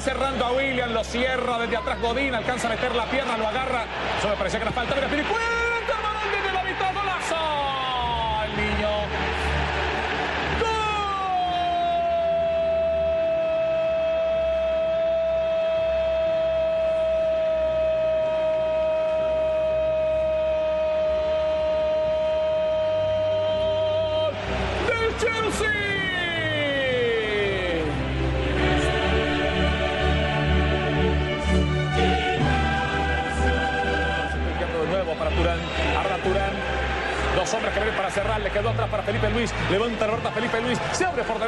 Van cerrando a William, lo cierra desde atrás Godín, alcanza a meter la pierna, lo agarra, eso me parecía que era falta, mira Piricueta, Felipe Luis. Se abre por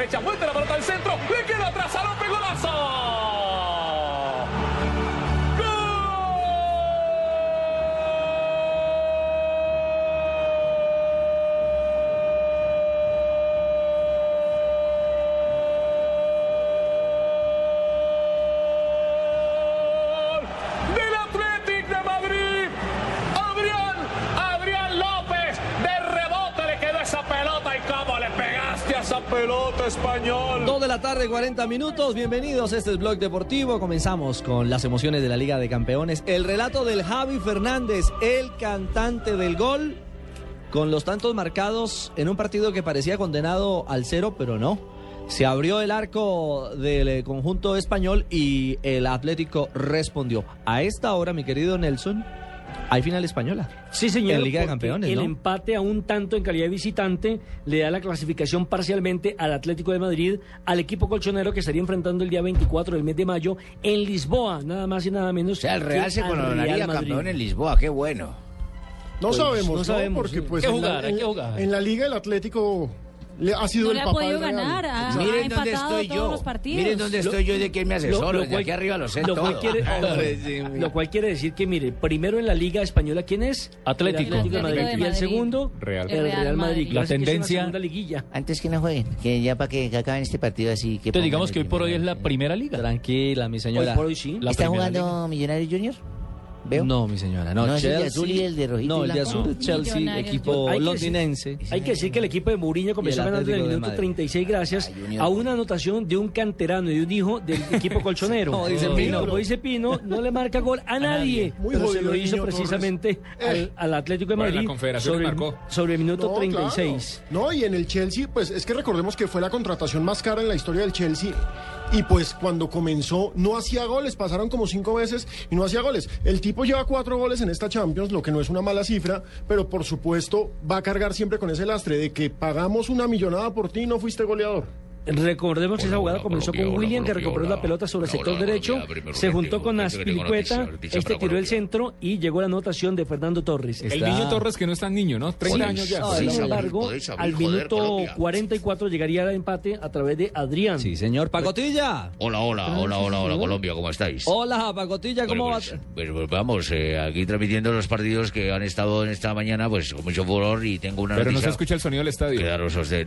40 minutos. Bienvenidos. Este es Blog Deportivo. Comenzamos con las emociones de la Liga de Campeones. El relato del Javi Fernández, el cantante del gol, con los tantos marcados en un partido que parecía condenado al cero, pero no. Se abrió el arco del eh, conjunto español y el Atlético respondió. A esta hora, mi querido Nelson, hay final española. Sí, señor. En Liga de Campeones, El ¿no? empate a un tanto en calidad de visitante le da la clasificación parcialmente al Atlético de Madrid, al equipo colchonero que estaría enfrentando el día 24 del mes de mayo en Lisboa, nada más y nada menos. O sea, el Real que se coronaría campeón en Lisboa, qué bueno. No Pues, sabemos, no ¿no? sabemos, Porque pues Hay que en, la, jugar, hay en- que jugar. en la liga el Atlético le ha sido No el le ha papá podido del Real. ganar. Ha, ha Miren dónde estoy yo. Miren dónde estoy yo y de quién me asesoro. Lo- cual- aquí arriba lo sé lo todo. cual quiere, lo cual quiere decir que, mire, primero en la Liga Española, ¿quién es? Atlético. Atlético de Madrid. Atlético de Y el segundo, Real. el Real Madrid. La Casi que es una tendencia- segunda liguilla. Antes que no jueguen, que ya para que acaben este partido así. Que Entonces digamos que hoy por hoy es la primera liga. Tranquila, mi Hoy señora. por hoy sí. ¿Está jugando Millonarios Junior? ¿Veo? No, mi señora, no. No, es el de Chelsea- azul y el de rojito No, el de azul, Chelsea, Millonarios, equipo Hay que londinense. Hay que decir que el equipo de Mourinho comenzó ganando en el minuto Madrid. 36 gracias Ay, a una anotación de un canterano y de un hijo del equipo colchonero. Como dice Pino. Como dice Pino, no le marca gol a nadie. Muy pero se lo hizo niño precisamente al, al Atlético de Bueno, en la Madrid Confederación sobre, marcó. sobre el minuto No, 36. claro. No, y en el Chelsea, pues es que recordemos que fue la contratación más cara en la historia del Chelsea. Y pues cuando comenzó no hacía goles, pasaron como cinco veces y no hacía goles. El tipo lleva cuatro goles en esta Champions, lo que no es una mala cifra, pero por supuesto va a cargar siempre con ese lastre de que pagamos una millonada por ti y no fuiste goleador. Recordemos que esa jugada comenzó con William, que recuperó la pelota sobre el sector derecho, se juntó con Aspilicueta, este tiró el centro y llegó la anotación de Fernando Torres. El niño Torres que no es tan niño, ¿no? 30 Podéis- años ya. Sin embargo, al minuto Colombia. 44 llegaría el empate a través de Adrián. Sí, señor. Pacotilla. Hola, hola, hola, hola, hola, Colombia, ¿cómo estáis? Hola, Pacotilla, ¿cómo Bueno, va? pues, pues, pues vamos, eh, aquí transmitiendo los partidos que han estado en esta mañana, pues con mucho furor y tengo una Pero no se escucha el sonido del estadio.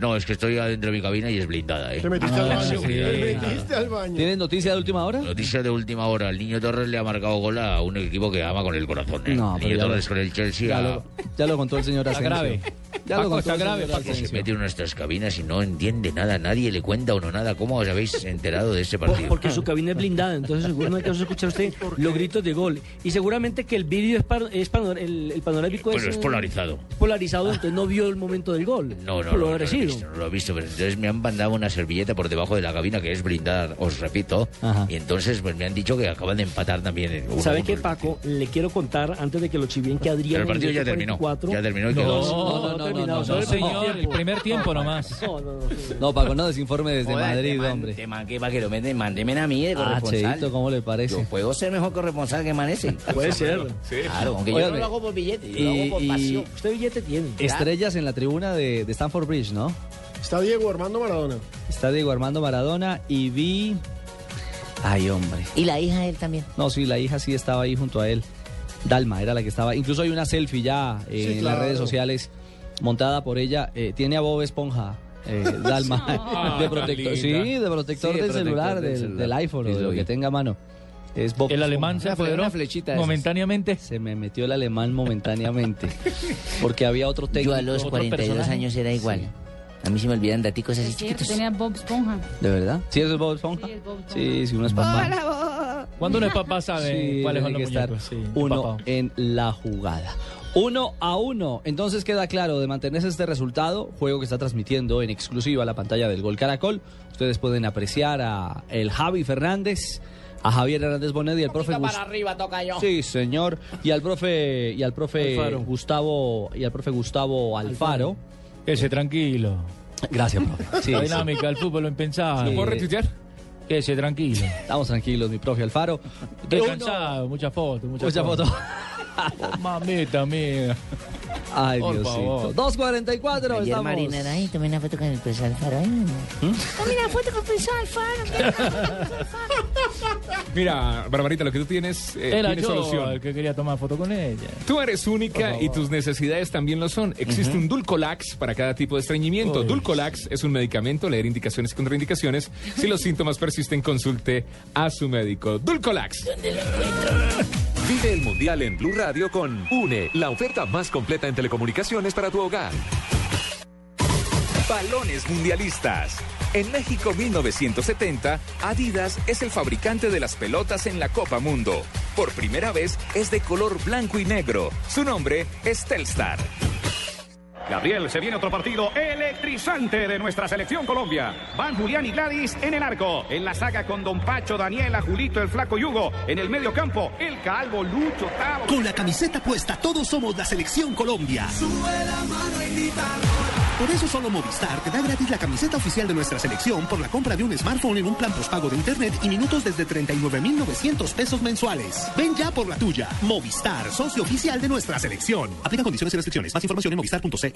No, es que estoy adentro de mi cabina y es blindada, ¿eh? Te metiste al baño. sí. Te metiste al baño. ¿Tienes noticia de última hora? Noticia de última hora. El niño Torres le ha marcado gol a un equipo que ama con el corazón. ¿eh? No, el pero niño ya lo- Torres con el Chelsea Ya ha- lo, ya lo contó el señor Está Asensio. grave. Ya lo Paco, contó está el grave, señor Paco. se Asensio. mete en nuestras cabinas y no entiende nada, nadie le cuenta a uno nada. ¿Cómo os habéis enterado de Por- partido? porque su cabina es blindada, entonces seguro no alcanzó a escuchar usted los gritos de gol. Y seguramente que el vídeo es, par- es panor- el, el panorámico Bueno, es, es eh, polarizado. polarizado, entonces no vio el momento del gol. No, no, no, no lo he visto, no lo he visto, pero entonces me han mandado una servilleta por debajo de la cabina que es blindada, os repito, Ajá. y entonces pues me han dicho que acaban de empatar también. uno ¿Sabe uno qué, Paco? Le quiero contar, antes de que lo chivíen, que Adrián... Pero el partido ya minuto terminó, 44 ya terminó No, No, no, no, no, no, señor, el tiempo. primer tiempo nomás. No, no, no, sí. No, Paco, no desinforme desde Joder, Madrid, man- hombre. Te man que para que lo meten, mándeme a mí de Ah, corresponsal. Cheito, ¿cómo le Yo parece? puedo ser mejor corresponsal que Manese. Puede ser. Claro, aunque yo no lo hago por billete, yo lo y- hago por pasión. Usted billete tiene. Estrellas en la tribuna de, de Stanford Bridge, ¿no? Está Diego Armando Maradona. Está Diego Armando Maradona y vi Ay, hombre. Y la hija de él también. No, sí, la hija sí estaba ahí junto a él. Dalma era la que estaba. Incluso hay una selfie ya eh, Sí, en claro. las redes sociales montada por ella. Eh, tiene a Bob Esponja. eh, Dalma de protector, sí, de protector Sí, de del protector celular, del del, celular. del iPhone o Sí, de lo que tenga a mano. Es Bob El alemán se apoderó una flechita esas. momentáneamente. Se me metió el alemán momentáneamente. Porque había otro técnico. Yo a los otro 42 personaje. años era igual. A mí se me olvidan daticos así chiquitos. tenía Bob Esponja. ¿De verdad? ¿Sí es Bob Esponja? Sí, es Bob Esponja. Sí, sí, uno es papá. Cuando uno es papá sabe Sí, cuáles son tiene los que estar muñecos. sí, uno papá. en la jugada. Uno a uno. Entonces queda claro, de mantenerse este resultado, juego que está transmitiendo en exclusiva la pantalla del Gol Caracol. Ustedes pueden apreciar a el Javi Fernández, a Javier Hernández Bonet y al profe Gus- arriba toca yo. Sí, señor. Y al profe y al profe Alfaro. Gustavo y al profe Gustavo Alfaro. Quédese tranquilo. Gracias, profe. Sí, la dinámica del fútbol lo impensable. Sí. ¿Puedo retuitear? Quédese tranquilo. Estamos tranquilos, mi profe Alfaro. Estoy cansado, muchas fotos, muchas Mucha foto. Oh, mamita mía. Ay, Por Diosito. favor. 2.44. Ayer estamos. Marina era ahí, tomé una foto con el profesor Alfaro. Ay, Tomé una foto con el profesor Alfaro. Mira, Barbarita, lo que tú tienes eh, Era tiene yo solución. el que quería tomar foto con ella. Tú eres única y tus necesidades también lo son. Existe un Dulcolax para cada tipo de estreñimiento. Uy. Dulcolax es un medicamento, leer indicaciones y contraindicaciones. Si los síntomas persisten, consulte a su médico. Dulcolax. Vive el Mundial en Blue Radio con UNE, la oferta más completa en telecomunicaciones para tu hogar. Balones mundialistas. En México 1970, Adidas es el fabricante de las pelotas en la Copa Mundo. Por primera vez es de color blanco y negro. Su nombre es Telstar. Gabriel, se viene otro partido electrizante de nuestra selección Colombia. Van Julián y Gladys en el arco. En la saga con Don Pacho, Daniela, Julito, el Flaco Yugo. En el medio campo, el Calvo, Lucho, Tavo. Con la camiseta puesta, todos somos la selección Colombia. Por eso solo Movistar te da gratis la camiseta oficial de nuestra selección por la compra de un smartphone en un plan postpago de internet y minutos desde 39,900 pesos mensuales. Ven ya por la tuya. Movistar, socio oficial de nuestra selección. Aplica condiciones y restricciones. Más información en movistar.co.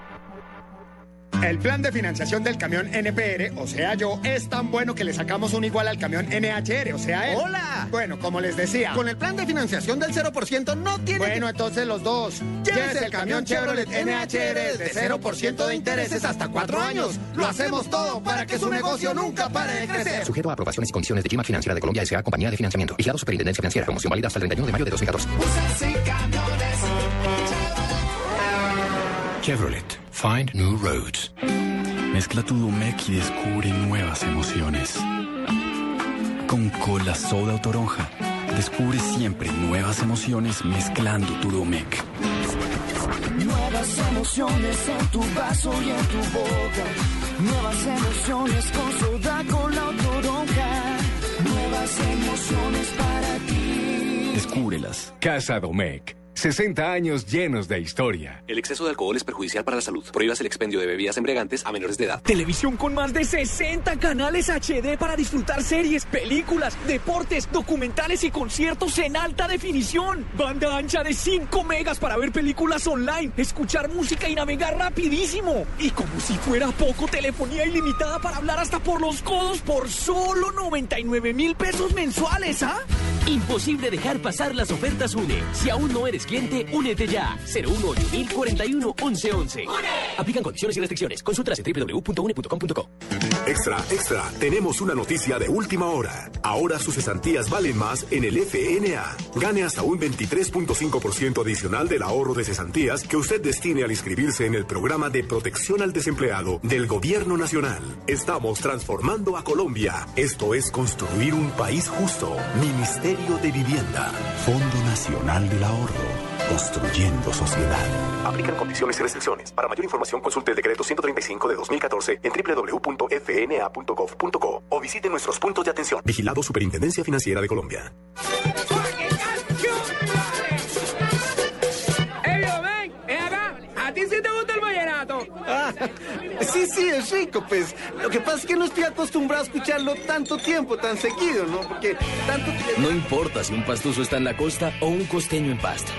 El plan de financiación del camión NPR, o sea yo, es tan bueno que le sacamos un igual al camión NHR, o sea él. ¡Hola! Bueno, como les decía. Con el plan de financiación del 0% no tiene Bueno, entonces los dos. Llévese el camión Chevrolet NHR de 0% de intereses hasta cuatro años. Lo hacemos todo para que su negocio nunca pare de crecer. Sujeto a aprobaciones y condiciones de Gima Financiera de Colombia S.A. Compañía de Financiamiento. Vigilado Superintendencia Financiera. Promoción válida hasta el 31 de mayo de 2014. Chevrolet. Find new roads. Mezcla tu Domec y descubre nuevas emociones. Con cola soda o toronja, descubre siempre nuevas emociones mezclando tu Domec. Nuevas emociones en tu vaso y en tu boca. Nuevas emociones con soda, con la toronja. Nuevas emociones para ti. Descúbrelas. Casa Domecq. 60 años llenos de historia. El exceso de alcohol es perjudicial para la salud. Prohíbas el expendio de bebidas embriagantes a menores de edad. Televisión con más de 60 canales HD para disfrutar series, películas, deportes, documentales y conciertos en alta definición. Banda ancha de 5 megas para ver películas online, escuchar música y navegar rapidísimo. Y como si fuera poco, telefonía ilimitada para hablar hasta por los codos por solo 99 mil pesos mensuales, ¿ah? Imposible dejar pasar las ofertas UNE. Si aún no eres cliente, únete ya. 018 41 1111. Aplican condiciones y restricciones. Consultas en www.une.com.co. Extra, extra, tenemos una noticia de última hora. Ahora sus cesantías valen más en el FNA. Gane hasta un 23.5% adicional del ahorro de cesantías que usted destine al inscribirse en el programa de protección al desempleado del Gobierno Nacional. Estamos transformando a Colombia. Esto es construir un país justo. Ministerio de Vivienda. Fondo Nacional del Ahorro. Construyendo sociedad. Aplican condiciones y restricciones. Para mayor información consulte el decreto 135 de 2014 en www.fna.gov.co o visite nuestros puntos de atención. Vigilado Superintendencia Financiera de Colombia. ¡Ey, yo, ven! ¡Ven acá! ¿A ti sí te gusta el Sí, sí, es rico, pues. Lo que pasa es que no estoy acostumbrado a escucharlo tanto tiempo, tan seguido, ¿no? Porque tanto. No importa si un pastuso está en la costa o un costeño en pasta.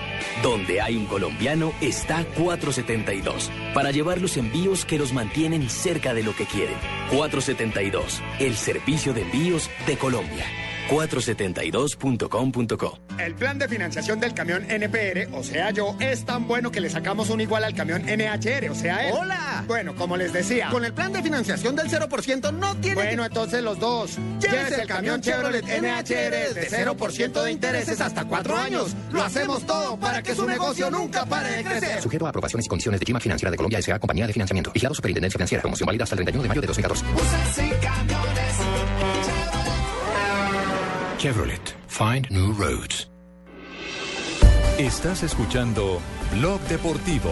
Donde hay un colombiano está 472 para llevar los envíos que los mantienen cerca de lo que quieren. 472, el servicio de envíos de Colombia. 472.com.co El plan de financiación del camión NPR, o sea yo, es tan bueno que le sacamos un igual al camión NHR, o sea él. ¡Hola! Bueno, como les decía. Con el plan de financiación del 0% no tiene... Bueno, entonces los dos. Llévese el camión Chevrolet NHR de 0% de intereses hasta cuatro años. Lo hacemos todo para que su negocio nunca pare de crecer. Sujeto a aprobaciones y condiciones de Chima Financiera de Colombia S.A. Compañía de Financiamiento. Vigilado Superintendencia Financiera. Promoción válida hasta el 31 de mayo de 2014. Chevrolet. Find new roads. Estás escuchando Blog Deportivo.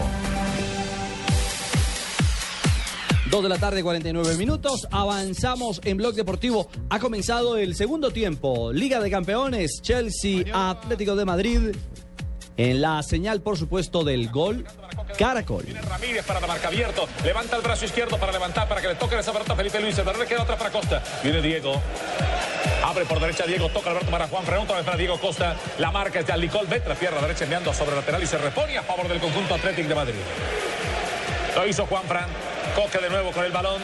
2 de la tarde, 49 minutos. Avanzamos en Blog Deportivo. Ha comenzado el segundo tiempo. Liga de Campeones, Chelsea, Atlético de Madrid. En la señal, por supuesto, del gol Caracol. Ramírez para la marca abierto. Levanta el brazo izquierdo para levantar, para que le toque esa pelota a Felipe Luis. El queda otra para Costa. Viene Diego. Abre por derecha Diego, toca Alberto para Juan vez para Diego Costa. La marca es de Alicol, Betra, pierna derecha enviando sobre lateral y se repone a favor del conjunto Atlético de Madrid. Lo hizo Juan Fran. Coque de nuevo con el balón.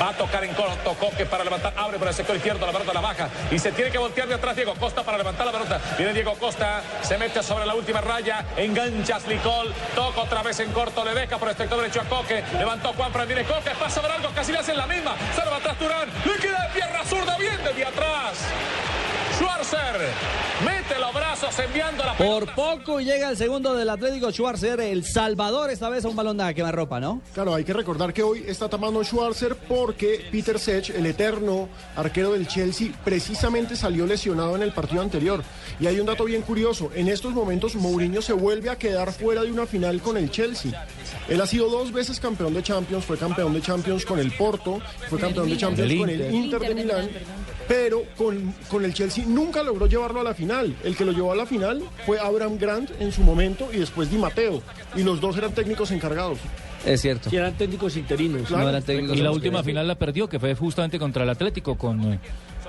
Va a tocar en corto, Coque para levantar, abre por el sector izquierdo, la pelota la baja y se tiene que voltear de atrás Diego Costa para levantar la pelota. Viene Diego Costa, se mete sobre la última raya, engancha a Slicol, toca otra vez en corto, le deja por el sector derecho a Coque, levantó Juan Fran, viene Coque, pasa ver algo, casi le hacen la misma, se va atrás Turán, le queda de pierna zurda, bien desde atrás. Schwarzer mete los brazos enviando la Por poco llega el segundo del Atlético Schwarzer, el Salvador, esta vez a un balón de quemarropa, ¿no? Claro, hay que recordar que hoy está tapando Schwarzer porque Peter Sech, el eterno arquero del Chelsea, precisamente salió lesionado en el partido anterior. Y hay un dato bien curioso, en estos momentos Mourinho se vuelve a quedar fuera de una final con el Chelsea. Él ha sido dos veces campeón de Champions, fue campeón de Champions con el Porto, fue campeón de Champions con el Inter de Milán, pero con, con el Chelsea nunca logró llevarlo a la final. El que lo llevó a la final fue Abraham Grant en su momento y después Di Matteo. Y los dos eran técnicos encargados. Es cierto. Y eran técnicos interinos. Claro. No eran técnicos Y la última final la perdió, que fue justamente contra el Atlético con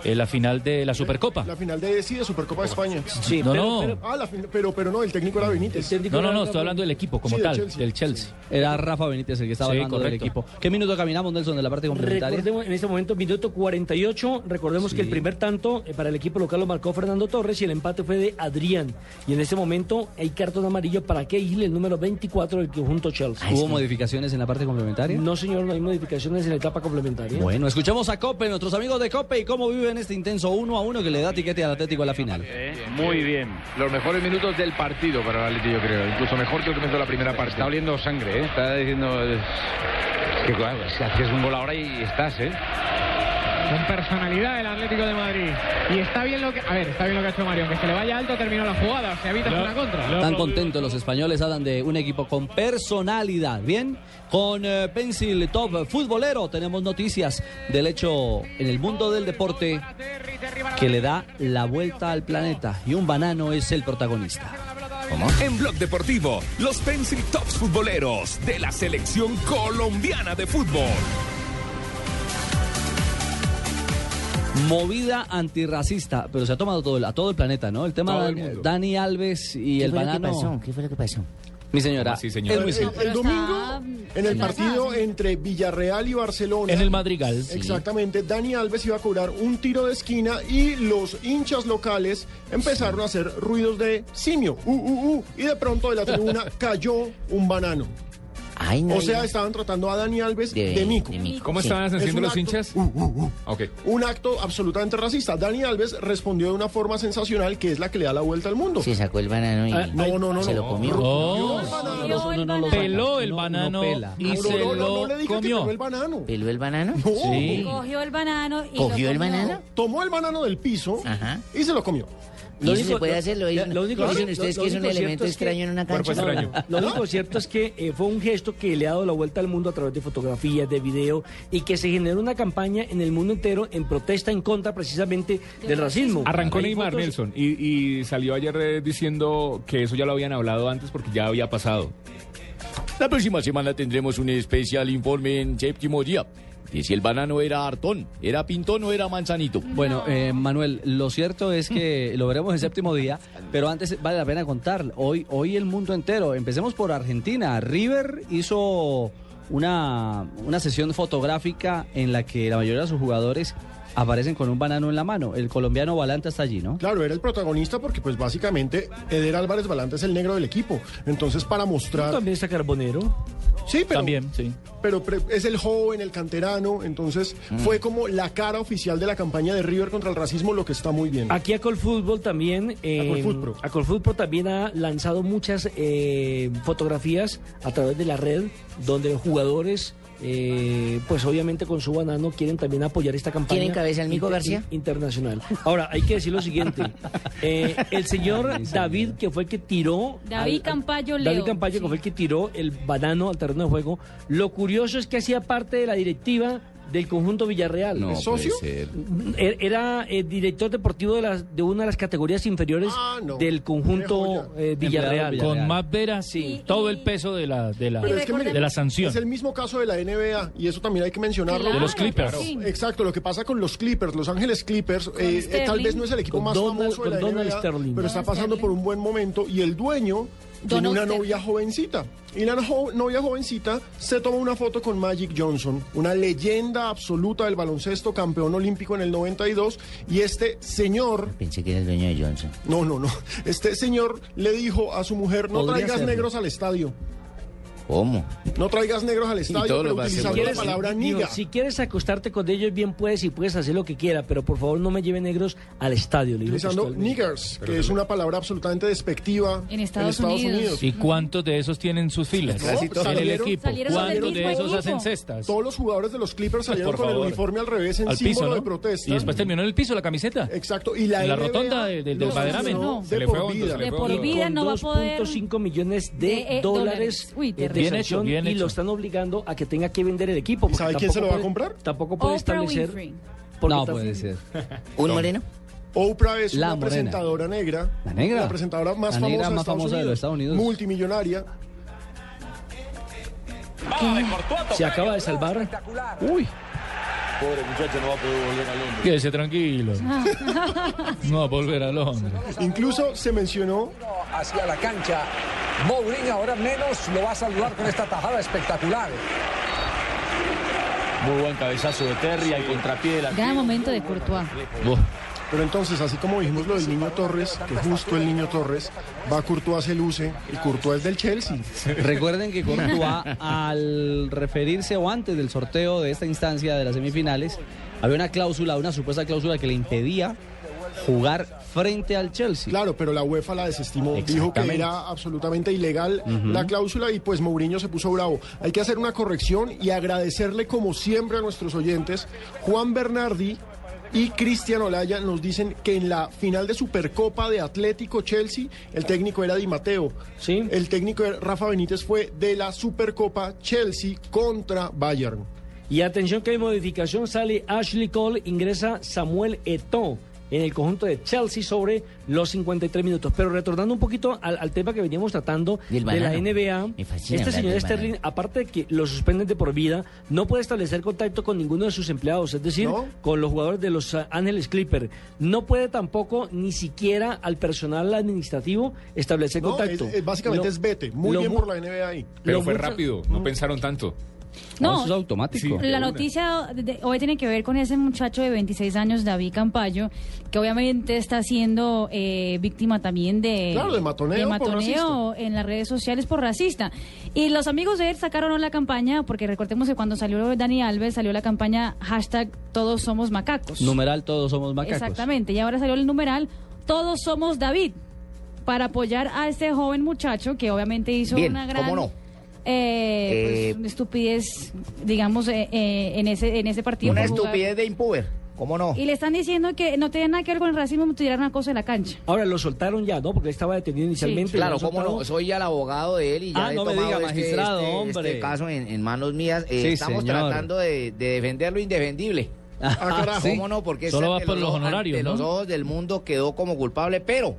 eh, la final de la Supercopa. La final de, sí, de Supercopa de España. Sí, No, pero- no. pero- ah, la pero, pero no, el técnico era Benítez. No, no, no, estoy hablando del equipo como Sí, del tal, Chelsea. del Chelsea. Era Rafa Benítez el que estaba Sí, hablando del equipo. ¿Qué minuto caminamos, Nelson, de la parte complementaria? Recordemos en este momento, minuto 48. Recordemos que el primer tanto eh, para el equipo local lo marcó Fernando Torres y el empate fue de Adrián. Y en este momento hay cartón amarillo para Cahill, el número 24 del conjunto Chelsea. ¿Hubo modificaciones en la parte complementaria? No, señor, no hay modificaciones en la etapa complementaria. Bueno, escuchemos a Cope, nuestros amigos de Cope, y cómo viven este intenso 1 a 1 que le da tiquete al Atlético a la final. Muy bien. Los mejores minutos del partido para el Atlético, yo creo. Incluso mejor que el comienzo de la primera parte. Está oliendo sangre, ¿eh? Está diciendo eh, que claro, si haces un gol ahora y estás, ¿eh? Con personalidad el Atlético de Madrid. Y está bien lo que. A ver, está bien lo que ha hecho Mario. Aunque se le vaya alto, terminó la jugada. O sea, evitas una contra. Tan contentos los españoles, hablan de un equipo con personalidad. Bien, con eh, Pencil Top Futbolero tenemos noticias del hecho en el mundo del deporte que le da la vuelta al planeta y un banano es el protagonista. En Blog Deportivo, los Pencil Tops futboleros de la selección colombiana de fútbol. Movida antirracista, pero se ha tomado todo, el- a todo el planeta, ¿no? El tema de. Dani Alves y ¿Qué el fue lo que banano. pasó? ¿Qué fue lo que pasó? Mi señora, es muy el- el domingo, en el partido entre Villarreal y Barcelona. En el Madrigal. Exactamente. Dani Alves iba a cobrar un tiro de esquina y los hinchas locales empezaron a hacer ruidos de simio. Uh, uh, uh, y de pronto de la tribuna cayó un banano. No, o sea, estaban tratando a Dani Alves de, De- mico. de mico, ¿Cómo sí. estaban Es haciendo los acto- hinchas? Ok. Un acto absolutamente racista. Dani Alves respondió de una forma sensacional que es la que le da la vuelta al mundo. Se sacó el banano y Ah, no, no, no, se no. lo comió. No, peló el No, no banano y se lo no le diga que comió. peló el banano. ¿Peló el banano? Sí. Cogió el banano y ¿Cogió lo el banano? Tomó el banano del piso y se lo comió. ¿Y eso se puede hacer? ¿Lo dicen, lo único- dicen lo- ustedes lo que es un único elemento cierto es que- extraño en una cancha? Lo único cierto es que eh, fue un gesto que le ha dado la vuelta al mundo a través de fotografías, de video y que se generó una campaña en el mundo entero en protesta en contra precisamente del racismo. Arrancó Neymar fotos- Nelson y, y salió ayer eh, diciendo que eso ya lo habían hablado antes porque ya había pasado. La próxima semana tendremos un especial informe en séptimo día. De si el banano era hartón, era pintón o era manzanito. Bueno, eh, Manuel, lo cierto es que lo veremos el séptimo día, pero antes vale la pena contar. Hoy, hoy el mundo entero. Empecemos por Argentina. River hizo una, una sesión fotográfica en la que la mayoría de sus jugadores aparecen con un banano en la mano. El colombiano Balanta está allí, ¿no? Claro, era el protagonista porque pues básicamente Eder Álvarez Balanta es el negro del equipo. Entonces para mostrar... También está Carbonero. Sí, pero... También, sí. Pero pre- es el joven, el canterano, entonces fue como la cara oficial de la campaña de River contra el racismo, lo que está muy bien. Aquí a Colfútbol también. Eh, Colfutpro. a Colfutpro también ha lanzado muchas eh, fotografías a través de la red donde los jugadores. Eh, pues obviamente con su banano quieren también apoyar esta campaña ¿Quieren cabeza el Mico inter- García? internacional. Ahora, hay que decir lo siguiente. Eh, el señor David, que fue el que tiró... David al- Campayo David Leo, Campayo, sí. que fue el que tiró el banano al terreno de juego. Lo curioso es que hacía parte de la directiva del conjunto Villarreal. No ¿Es puede socio? Er- Era eh, director deportivo de, las, de una de las categorías inferiores no. del conjunto eh, Villarreal. Con más veras, Sí. todo el peso de la, de la, Pero es que mire, de la sanción. Es el mismo caso de la NBA y eso también hay que mencionarlo. Claro, De los Clippers. Claro. sí. Exacto, lo que pasa con los Clippers, Los Ángeles Clippers, eh, eh, tal vez no es el equipo Con más Donald- famoso de la con Donald NBA, Sterling. pero está pasando por un buen momento y el dueño tiene una novia jovencita. Y la jo- novia jovencita se toma una foto con Magic Johnson, una leyenda absoluta del baloncesto, campeón olímpico en el 92 y este señor Pensé que era el dueño de Johnson. no, no, no. Este señor le dijo a su mujer, no traigas serlo. negros al estadio. ¿Cómo? No traigas negros al estadio, pero utilizando la vacilos. palabra Digo, niga. si quieres acostarte con ellos, bien puedes y puedes hacer lo que quiera, pero por favor no me lleven negros al estadio. Utilizando niggers, que es una palabra absolutamente despectiva En Estados Unidos. ¿Y cuántos de esos tienen sus filas? No, en el equipo. ¿Cuántos de esos equipo. hacen cestas? Todos los jugadores de los Clippers salieron Por con el uniforme al revés en Al símbolo piso, ¿no? de protesta. Y después terminó en el piso la camiseta. Exacto, y la En la NBA rotonda de- de- del Baderamen. Se de le fue por vida. De por vida no va a poder. 2.5 millones de, eh, dólares. Uy, de terrible. Bien hecho, sanción bien y hecho. lo están obligando a que tenga que vender el equipo. ¿Sabe quién se lo va a comprar? Tampoco puede Oprah establecer. No está- puede ser. ¿Un moreno? Oprah es La una morena. presentadora negra. La negra. La presentadora más La famosa, negra de, más Estados famosa de los Estados Unidos. Multimillonaria. Se acaba de salvar. Uy, Pobre muchacho no va a poder volver a Londres. quédese tranquilo. No va a volver a Londres. Incluso se mencionó hacia la cancha. Mourinho ahora menos lo va a saludar con esta tajada espectacular. Muy buen cabezazo de Terry al contrapié de la Gran momento de Courtois. Pero entonces, así como dijimos lo del niño Torres, que justo el niño Torres, va Courtois se luce y Courtois es del Chelsea. Recuerden que Courtois, al referirse o antes del sorteo de esta instancia de las semifinales, había una cláusula, una supuesta cláusula que le impedía jugar frente al Chelsea. Claro, pero la UEFA la desestimó. Dijo que era absolutamente ilegal la cláusula y pues Mourinho se puso bravo. Hay que hacer una corrección y agradecerle como siempre a nuestros oyentes. Juan Bernardi y Cristian Olaya nos dicen que en la final de Supercopa de Atlético Chelsea el técnico era Di Mateo. Sí. El técnico Rafa Benítez fue de la Supercopa Chelsea contra Bayern. Y atención que hay modificación, sale Ashley Cole, ingresa Samuel Eto'o en el conjunto de Chelsea sobre los 53 minutos. Pero retornando un poquito al, al tema que veníamos tratando de la. NBA, este señor Sterling, banano. aparte de que lo suspenden de por vida, no puede establecer contacto con ninguno de sus empleados, es decir, ¿No? con los jugadores de los ah, Ángeles Clippers. No puede tampoco ni siquiera al personal administrativo establecer No, contacto. es- es- básicamente Lo- es vete. Muy bien por la NBA ahí. Pero fue mucho- rápido, no pensaron tanto. No, eso es automático. Sí. La noticia de- de- hoy tiene que ver con ese muchacho de 26 años, David Campayo, que obviamente está siendo eh, víctima también de, Claro, de matoneo en las redes sociales por racista. Y los amigos de él sacaron la campaña, porque recordemos que cuando salió Dani Alves, salió la campaña hashtag Todos somos macacos. Numeral, todos somos macacos. Exactamente, y ahora salió el numeral Todos somos David, para apoyar a este joven muchacho que obviamente hizo Bien, una gran... ¿cómo no? Eh, pues, Eh, una estupidez, digamos, eh, eh, en ese en ese partido. Una estupidez de impuber. ¿Cómo no? Y le están diciendo que no tiene nada que ver con el racismo, tirar una cosa de la cancha. Ahora lo soltaron ya, ¿no? Porque él estaba detenido inicialmente. Claro, cómo no. Soy ya el abogado de él y ya Ah, he no me tomado diga, este- magistrado, este, hombre. este caso en, en manos mías. Eh, Sí, estamos señor. tratando de, de defender lo indefendible. Ah, carajo. ¿Cómo no? Porque Solo va por los honorarios, ¿no? los ojos del mundo quedó como culpable, pero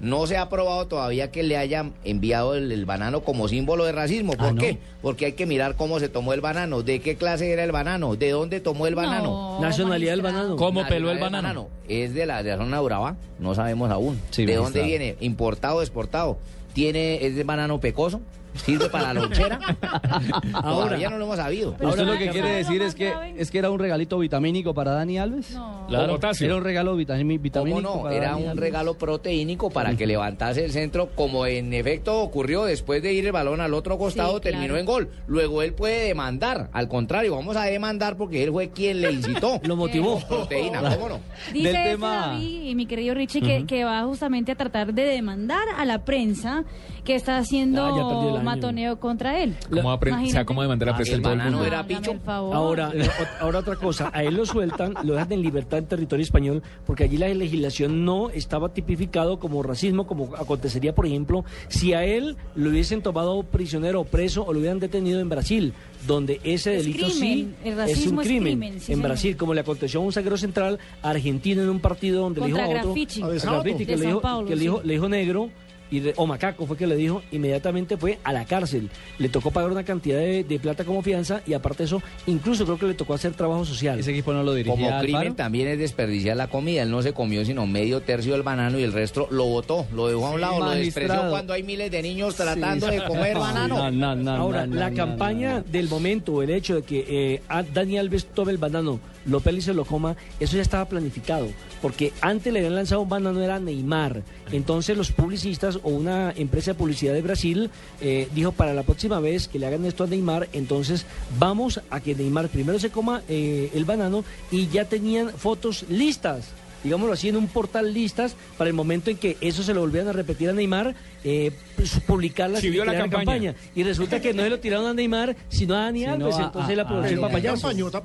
no se ha probado todavía que le hayan enviado el, el banano como símbolo de racismo. ¿Por Ah, ¿no? qué? Porque hay que mirar cómo se tomó el banano, de qué clase era el banano, de dónde tomó el banano. Nacionalidad del banano. ¿Cómo peló el banano? Es de la, de la zona de Urabá, no sabemos aún. Sí, ¿De magistrado. dónde viene? ¿Importado o exportado? ¿Tiene, ¿Es de banano pecoso? ¿Sirve para la lonchera? Todavía no lo hemos sabido. ¿Usted lo que quiere decir es que es que era un regalito vitamínico para Dani Alves? Claro. Potasio. Era un regalo vitamínico ¿Cómo no? para Era Dani un Alves. regalo proteínico para que levantase el centro, como en efecto ocurrió después de ir el balón al otro costado, Sí, terminó claro. en gol. Luego él puede demandar, al contrario, vamos a demandar porque él fue quien le incitó. Lo motivó. Proteína, ¿cómo no? Dice Del tema- David y mi querido Richie que, que va justamente a tratar de demandar a la prensa que está Ah, haciendo año. matoneo contra él. ¿Cómo, apre- o sea, Imagínate. ¿cómo demandar a el en todo el banano mundo? era Hágame picho. el favor. Ahora, ahora otra cosa, a él lo sueltan, lo dejan en libertad en territorio español, porque allí la legislación no estaba tipificado como racismo, como acontecería, por ejemplo, si a él lo hubiesen tomado prisionero o preso o lo hubieran detenido en Brasil, donde ese Es delito crimen, sí el es un es crimen. crimen, sí, en señor. Brasil, como le aconteció a un zaguero central argentino en un partido donde le dijo a otro, a que, le dijo, Paulo, que le dijo, le dijo negro. Y de- o macaco fue que le dijo, inmediatamente fue a la cárcel. Le tocó pagar una cantidad de, de plata como fianza y aparte de eso, incluso creo que le tocó hacer trabajo social. Ese equipo no lo dirigía Como crimen también es desperdiciar la comida. Él no se comió sino medio tercio del banano y el resto lo botó, lo dejó a un lado, lo despreció cuando hay miles de niños tratando de comer banano. No, no, no, Ahora, no, la no, campaña no, no. del momento, el hecho de que eh, Dani Alves tome el banano, y se lo coma, eso ya estaba planificado. Porque antes le habían lanzado un banano, era Neymar. Entonces los publicistas o una empresa de publicidad de Brasil eh, dijo para la próxima vez que le hagan esto a Neymar, entonces vamos a que Neymar primero se coma eh, el banano y ya tenían fotos listas. Digámoslo así, en un portal listas para el momento en que eso se lo volvieran a repetir a Neymar, eh, pues, publicarlas Sí, y vio la campaña. Y resulta que no se lo tiraron a Neymar, sino a Dani Alves. a- entonces la a- aprovechó el Pero qué papayazo. campañota.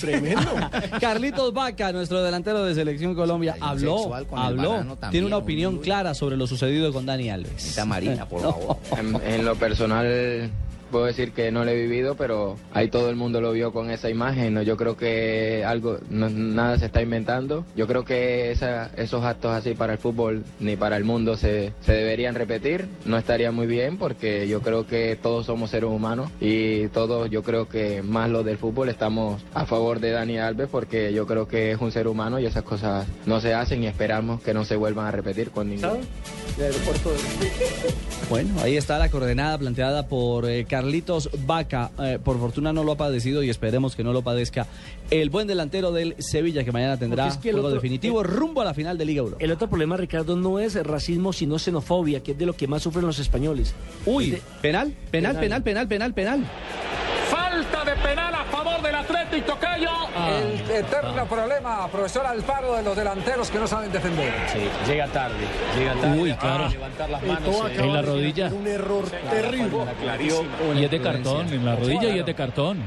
Tremendo. Carlitos Vaca, nuestro delantero de Selección Colombia, habló, habló, también, tiene una opinión clara sobre lo sucedido con Dani Alves. Marina, por favor. En, en lo personal puedo decir que no lo he vivido, pero ahí todo el mundo lo vio con esa imagen. ¿no? Yo creo que algo, no- nada se está inventando. Yo creo que esa- esos actos así para el fútbol ni para el mundo se, se deberían repetir. No estaría muy bien porque yo creo que todos somos seres humanos y todos, yo creo que más los del fútbol estamos a favor de Dani Alves porque yo creo que es un ser humano y esas cosas no se hacen y esperamos que no se vuelvan a repetir con ninguno. Bueno, ahí está la coordenada planteada por eh, Carlitos Vaca. Eh, por fortuna no lo ha padecido y esperemos que no lo padezca el buen delantero del Sevilla que mañana tendrá es que el juego otro- definitivo rumbo a la final de Liga Europa. El otro problema, Ricardo, no es racismo, sino xenofobia, que es de lo que más sufren los españoles. Uy, penal, penal, Penal. penal, penal, penal, penal. Falta de penal Tocayo. El eterno problema, profesor Alfaro, de los delanteros que no saben defender. Sí, llega tarde, llega tarde. Uy, claro. a levantar las manos. Eto'o eh, en la rodilla. Un error terrible. Y es de cartón, en la rodilla y es de cartón.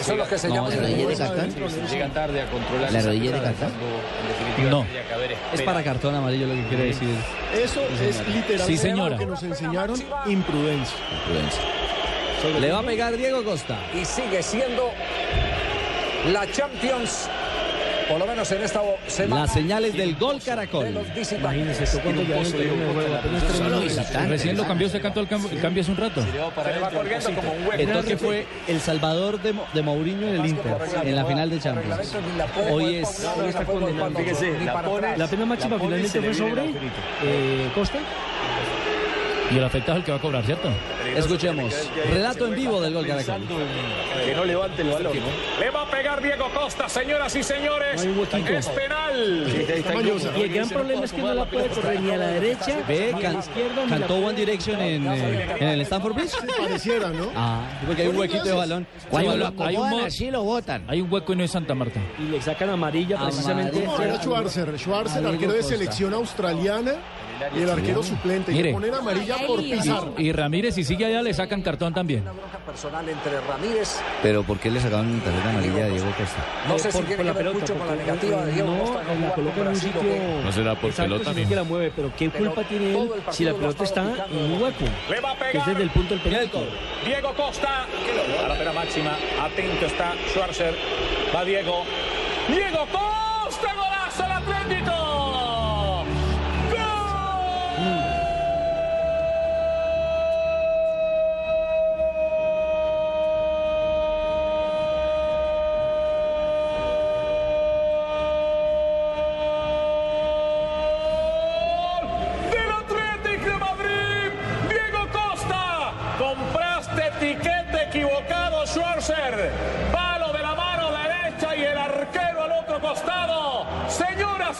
Eso es lo que se No, llama... la rodilla es de cartón. Llega tarde a controlar. La rodilla de cartón. No. Es para cartón amarillo lo que quiere decir. Eso es literalmente Sí, señora. lo que nos enseñaron imprudencia. Le va a pegar Diego Costa. Y sigue siendo la Champions, por lo menos en esta semana. Las señales del gol de Caracol. los. Imagínense, tú cuando ya. Recién lo cambió, se cantó el cambio, el cambio hace un rato. Se como un hueco. El toque fue El Salvador de, Mo- de Mourinho en el Inter, en la final de Champions. Hoy es Hoy está condenado. Fíjese, la pena máxima finalmente fue sobre eh, Costa. Y el afectado es el que va a cobrar, ¿cierto? Escuchemos. Relato en vivo del gol Caracol. Que no levante el balón. Le va a pegar Diego Costa, señoras y señores. No. Es penal. Y el gran problema es que no la puede correr ni a la derecha, Ve, ni a la izquierda, cantó One Direction en, eh, en el Stanford Bridge. Pareciera, ¿no? Ah, porque hay un huequito de balón. Cuando Hay lo acomodan así lo botan. Hay un hueco y no es Santa Marta. Y le sacan amarilla precisamente. ¿Cómo ver a Schwarzer? Schwarzer, arquero de selección australiana y el arquero suplente. Y Mire. le ponen amarilla por pisar. Y Ramírez, si sigue allá, le sacan cartón también. Personal entre Ramírez. Pero ¿por qué le sacaron tarjeta amarilla a Diego Costa? No sé si por, tiene por la que ver pelota, mucho con la negativa de Diego no, Costa. la jugar coloca en un sitio. No será por exacto, pelota, mijo. que la mueve, pero qué culpa tiene él si la lo pelota está en un hueco, Le va a que es pegar desde el punto del penalti. Diego Costa. A la pena máxima. Atento está Schwarzer. Va Diego. Diego Costa.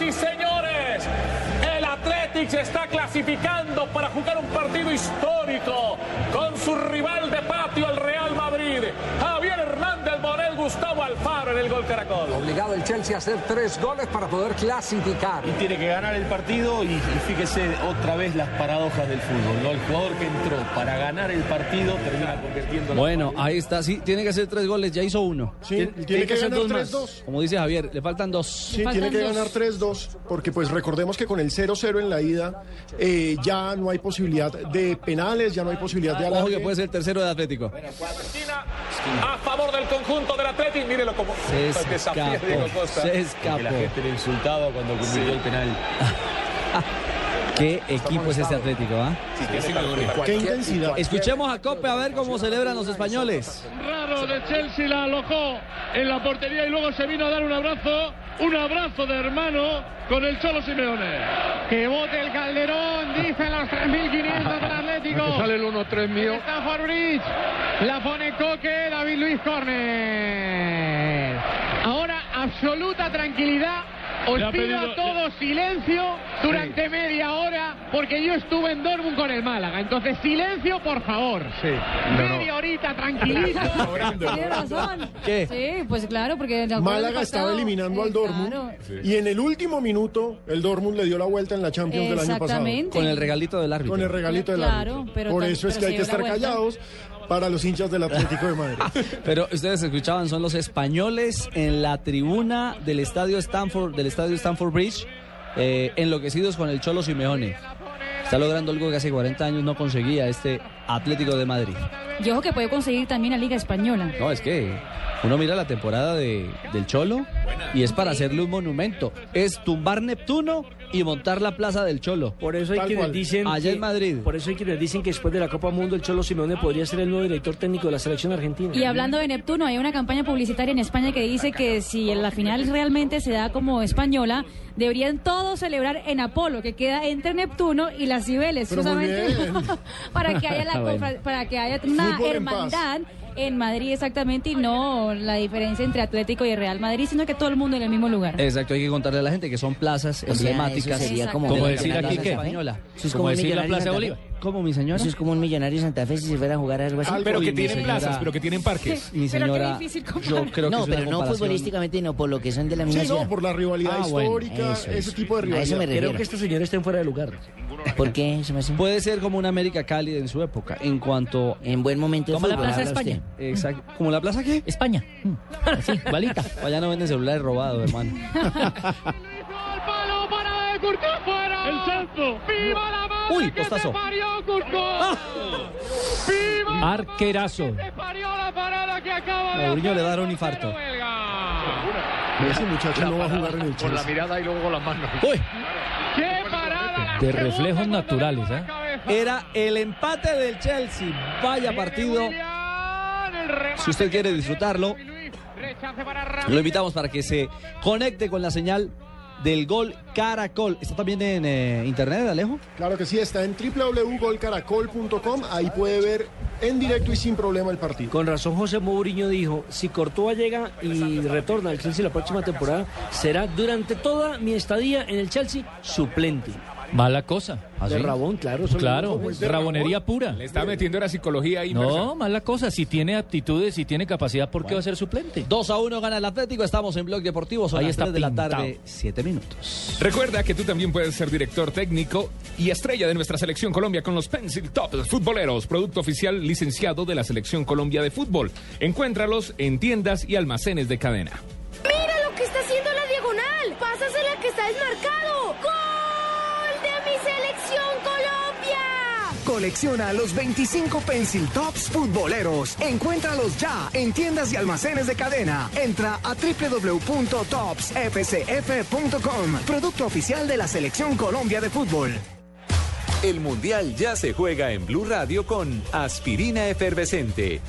Y señores, el Athletic se está clasificando para jugar un partido histórico con su rival de patio, el Real Alfaro en el gol Caracol. Obligado el Chelsea a hacer tres goles para poder clasificar. Y tiene que ganar el partido y, y fíjese otra vez las paradojas del fútbol. ¿no? El jugador que entró para ganar el partido termina convirtiendo la Bueno, ahí está, sí, tiene que hacer tres goles, ya hizo uno. Sí, tiene que hacer ganar dos más. 3-2. Como dice Javier, le faltan dos. Sí, tiene que ganar 3-2, porque pues recordemos que con el 0-0 en la ida eh, ya no hay posibilidad de penales, ya no hay posibilidad de Ojo alargue. que puede ser el tercero de Atlético. A favor del conjunto del Athletic, mírelo como Se desafía escapó, Diego Costa. se Que escapó. la gente le insultaba cuando cumplió el penal. Qué equipo es este Atlético, ¿ah? Qué intensidad. Escuchemos a Cope a ver cómo celebran los españoles. Raro de Chelsea la alojó en la portería y luego se vino a dar un abrazo, un abrazo de hermano con el Cholo Simeone. Que bote el Calderón, dicen los 3.500 del Atlético. Que sale el 1-3 mío. Bridge, la pone Coque, David Luis Corner. Ahora absoluta tranquilidad. Os pido pedido- a todos silencio durante media hora porque yo estuve en Dortmund con el Málaga. Entonces silencio, por favor. Sí. Media horita tranquilito. Tiene razón. ¿Qué? Sí, pues claro, porque Málaga estaba eliminando al Eh, Dortmund claro. y en el último minuto el Dortmund le dio la vuelta en la Champions del año pasado. Exactamente. Con el regalito del árbitro. Con el regalito del Claro, árbitro. pero Por eso es que hay que estar vuelta. callados para los hinchas del Atlético de Madrid. Pero ustedes escuchaban, son los españoles en la tribuna del estadio Stanford, del estadio Stanford Bridge, eh, enloquecidos con el Cholo Simeone. Está logrando algo que hace 40 años no conseguía este Atlético de Madrid. Y ojo que puede conseguir también la Liga Española. No, es que uno mira la temporada de, del Cholo y es para hacerle un monumento. Es tumbar Neptuno y montar la plaza del Cholo. Por eso hay Tal quienes cual. dicen Allá que, en Madrid. Por eso hay quienes dicen que después de la Copa Mundo el Cholo Simeone podría ser el nuevo director técnico de la selección argentina. Y hablando de Neptuno, hay una campaña publicitaria en España que dice que si en la final realmente se da como española, deberían todos celebrar en Apolo, que queda entre Neptuno y las Cibeles, justamente para que haya la Bueno. para que haya una Fútbol en hermandad en Madrid exactamente y no la diferencia entre Atlético y Real Madrid, sino que todo el mundo en el mismo lugar. Exacto, hay que contarle a la gente que son plazas O sea, emblemáticas. sería como Como decir Plaza aquí que- española. Eso es Como decir la Plaza de Bolívar. ¿Cómo, mi señora? Eso es como un millonario Santa Fe si se fuera a jugar algo así. Pero que tienen señora. plazas, pero que tienen parques. Mi Pero qué señora, difícil yo creo que no, es una pero no futbolísticamente, no, por lo que son de la misma Sí, no, ciudad. por la rivalidad Ah, bueno, histórica, eso, ese eso. tipo de A eso rivalidad. me Creo refiero. que estos señores estén fuera de lugar. ¿Por qué? Se me hace- Puede ser como una América cálida en su época, en cuanto... En buen momento Como la Plaza España. usted. Exacto. ¿Como la plaza qué? España. Así, igualita. Allá no venden celulares robados, hermano. ¡Al palo para de Courtois fuera! El salto. ¡Viva la madre Uy, que postazo. te parió, Courtois! ¡Viva Arquerazo. que parió la parada que acaba de Mourinho hacer le da el un infarto. belga! Ese muchacho no va a jugar en el Con la Chelsea. mirada y luego con las manos. Uy, ¡Qué parada! la De reflejos naturales, ¿eh? era el empate del Chelsea. Vaya partido. Si usted quiere disfrutarlo, lo invitamos para que se conecte con la señal del gol Caracol. ¿Está también en eh, internet, Alejo? Claro que sí, está en www.golcaracol.com. Ahí puede ver en directo y sin problema el partido. Con razón José Mourinho dijo, si Courtois llega y retorna al Chelsea la próxima temporada, será durante toda mi estadía en el Chelsea suplente. Mala cosa. ¿Ah, De? Rabón, claro. Claro, rabonería pura. Le está metiendo la psicología ahí. inversa. No, mala cosa. Si tiene aptitudes, si tiene capacidad, ¿por qué va a ser suplente? 2 a 1 gana el Atlético. Estamos en Blog Deportivo. Son Ahí las está 3 de la tarde, 7 minutos. Recuerda que tú también puedes ser director técnico y estrella de nuestra selección Colombia con los Pencil Tops Futboleros, producto oficial licenciado de la selección Colombia de fútbol. Encuéntralos en tiendas y almacenes de cadena. ¡Mira lo que está haciendo la diagonal! ¡Pásasela que está desmarcado! Colecciona los 25 Pencil Tops futboleros. Encuéntralos ya en tiendas y almacenes de cadena. Entra a www.topsfcf.com. Producto oficial de la Selección Colombia de Fútbol. El Mundial ya se juega en Blue Radio con Aspirina Efervescente.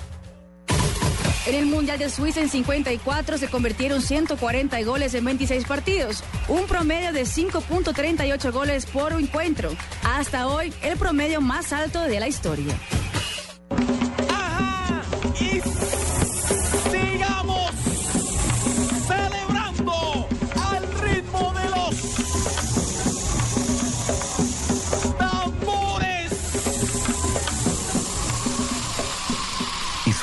En el Mundial de Suiza en 54 se convirtieron 140 goles en 26 partidos, un promedio de 5.38 goles por encuentro. Hasta hoy, el promedio más alto de la historia.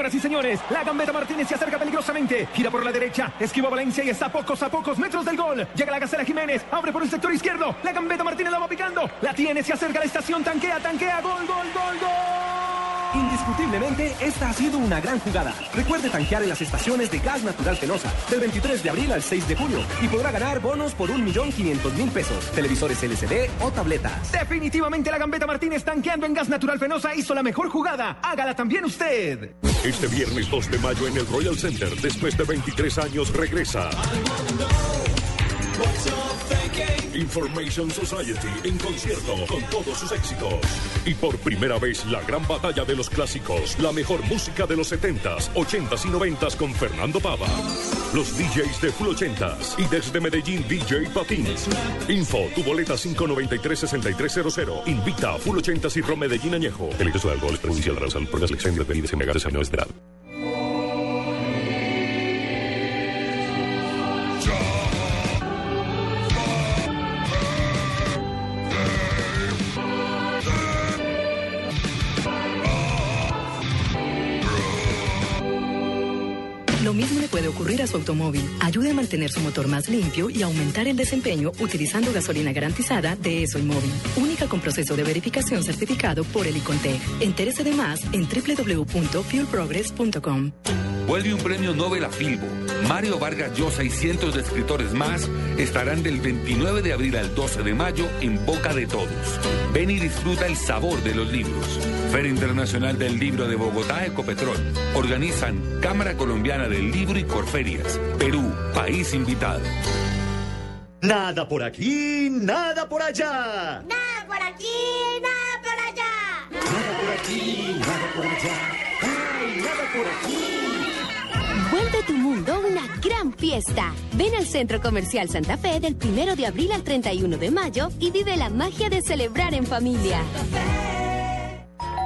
Señoras y señores, la Gambeta Martínez se acerca peligrosamente. Gira por la derecha, esquiva Valencia y está a pocos a pocos metros del gol. Llega la Gacela Jiménez, abre por el sector izquierdo. La Gambeta Martínez la va picando. La tiene, se acerca a la estación, tanquea, tanquea, gol, gol, gol, gol. Indiscutiblemente, esta ha sido una gran jugada. Recuerde tanquear en las estaciones de gas natural Fenosa del 23 de abril al 6 de junio y podrá ganar bonos por 1.500.000 pesos, televisores LCD o tabletas. Definitivamente la Gambeta Martínez tanqueando en gas natural Fenosa hizo la mejor jugada. Hágala también usted. Este viernes 2 de mayo en el Royal Center, después de 23 años, regresa. Information Society en concierto con todos sus éxitos. Y por primera vez la gran batalla de los clásicos, la mejor música de los 70s, 80s y 90s con Fernando Pava. Los DJs de Full 80s y desde Medellín DJ Patín. Info, tu boleta 593-6300. Invita a Full 80s y Rom Medellín Añejo. El exceso de alcohol es perjudicial para la salud por la selección de bebidas embriagantes menores ocurrir a su automóvil. Ayude a mantener su motor más limpio y aumentar el desempeño utilizando gasolina garantizada de ESO Móvil. Única con proceso de verificación certificado por el Icontec. Entérese de más en www.fuelprogress.com. Vuelve un premio Nobel a Filbo. Mario Vargas Llosa y cientos de escritores más estarán del 29 de abril al 12 de mayo en boca de todos. Ven y disfruta el sabor de los libros. Feria Internacional del Libro de Bogotá, Ecopetrol. Organizan Cámara Colombiana del Libro y Corferias. Perú, país invitado. Nada por aquí, nada por allá. Nada por aquí, nada por allá. Nada por aquí, nada por allá. Ay, nada por aquí. Tu mundo una gran fiesta. Ven al Centro Comercial Santa Fe del 1 de abril al 31 de mayo y vive la magia de celebrar en familia.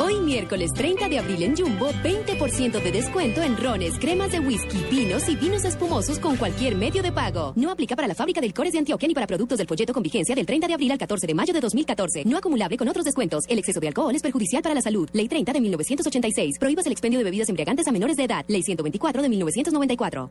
Hoy miércoles 30 de abril en Jumbo, 20% de descuento en rones, cremas de whisky, vinos y vinos espumosos con cualquier medio de pago. No aplica para la fábrica del Cores de Antioquia ni para productos del folleto con vigencia del 30 de abril al 14 de mayo de 2014. No acumulable con otros descuentos. El exceso de alcohol es perjudicial para la salud. Ley 30 de 1986. Prohíbas el expendio de bebidas embriagantes a menores de edad. Ley 124 de 1994.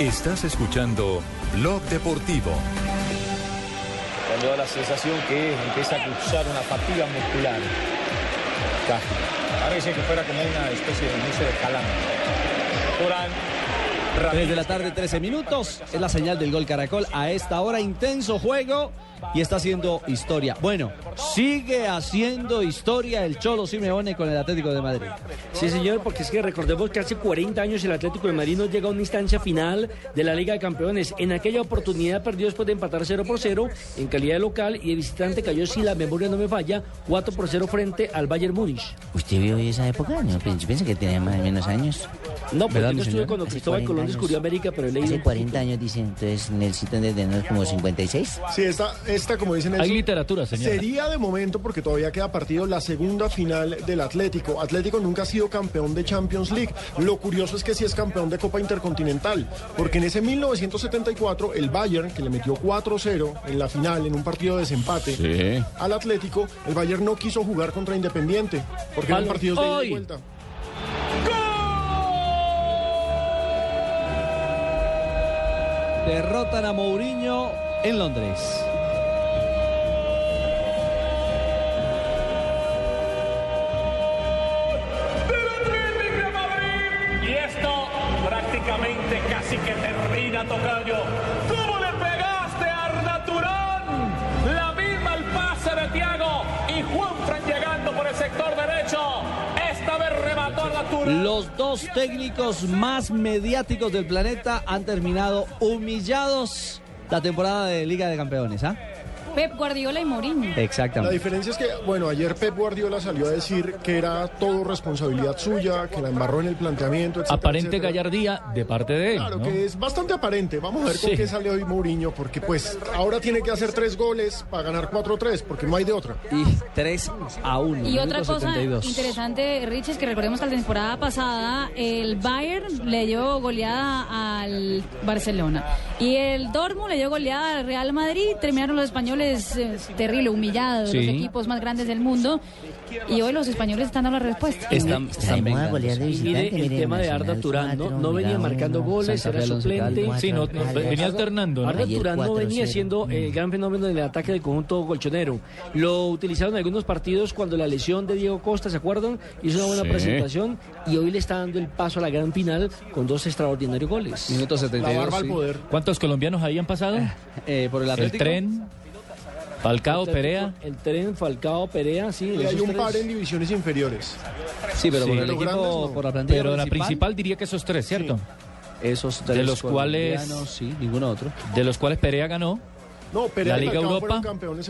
Estás escuchando Blog Deportivo. Cuando da la sensación que empieza a cruzar una fatiga muscular. Casi. Parece que fuera como una especie de inicio de calambre. Durán 3 de la tarde, 13 minutos. Es la señal del gol Caracol. A esta hora, intenso juego y está haciendo historia. Bueno, sigue haciendo historia el Cholo Simeone con el Atlético de Madrid. Sí, señor, porque es que recordemos que hace 40 años el Atlético de Madrid no llega a una instancia final de la Liga de Campeones. En aquella oportunidad perdió después de empatar 0 por 0 en calidad de local y de visitante cayó, si la memoria no me falla, 4 por 0 frente al Bayern Múnich. ¿Usted vio esa época? No, pensé que tenía más o menos años. No, ¿Verdad, yo estuve cuando Cristóbal 40 Colón descubrió América, pero leído Hace un 40 años, dicen, entonces Nelsito de tener como 56. Sí, esta, esta como dicen Hay Nelson, literatura, señora. Sería de momento, porque todavía queda partido, la segunda final del Atlético. Atlético nunca ha sido campeón de Champions League. Lo curioso es que sí es campeón de Copa Intercontinental, porque en ese 1974 el Bayern, que le metió 4-0 en la final, en un partido de desempate al Atlético, el Bayern no quiso jugar contra Independiente, porque eran partidos de ida y vuelta. Derrotan a Mourinho en Londres. Prácticamente casi que termina, Tocayo. ¿Cómo le pegaste a Arda Turán? La misma el pase de Tiago y Juanfran llegando por el sector derecho. Esta vez remató Arda Turán. Los dos técnicos más mediáticos del planeta han terminado humillados la temporada de Liga de Campeones, ¿ah? Pep Guardiola y Mourinho. La Exactamente. diferencia es que, bueno, ayer Pep Guardiola salió a decir que era todo responsabilidad suya, que la embarró en el planteamiento, etcétera, Aparente etcétera. gallardía de parte de él. Claro, ¿no? que es bastante aparente. Vamos a ver con qué sale hoy Mourinho, porque pues ahora tiene que hacer tres goles para ganar 4-3, porque no hay de otra. Y 3 a 1. Y otra cosa interesante, Rich, es que recordemos que la temporada pasada el Bayern le dio goleada al Barcelona y el Dortmund le dio goleada al Real Madrid. Terminaron los españoles eh, terrible, humillados, Sí. los equipos más grandes del mundo. Y hoy los españoles están dando la respuesta. Están, están de Y mire visitante, el mire, tema de Arda Turán, ¿no? No venía marcando goles, Santa era suplente. Sí, no, venía alternando, ¿no? Arda Turán no 4-0. venía siendo el gran fenómeno del ataque del conjunto colchonero. Lo utilizaron en algunos partidos cuando la lesión de Diego Costa, ¿se acuerdan? Hizo una buena Sí. presentación y hoy le está dando el paso a la gran final con dos extraordinarios goles. Minuto 72. sí. ¿Cuántos colombianos habían pasado? Eh, por el el Atlético. tren, Falcao, Perea. El tren, Falcao, Perea, sí. Y hay un tres. par en divisiones inferiores. Sí, pero por el equipo, grandes no. por la plantilla Pero la principal, diría que esos tres, ¿cierto? esos tres de los cuales- sí, ninguno otro. De los cuales Perea ganó No, Perea la Liga Europa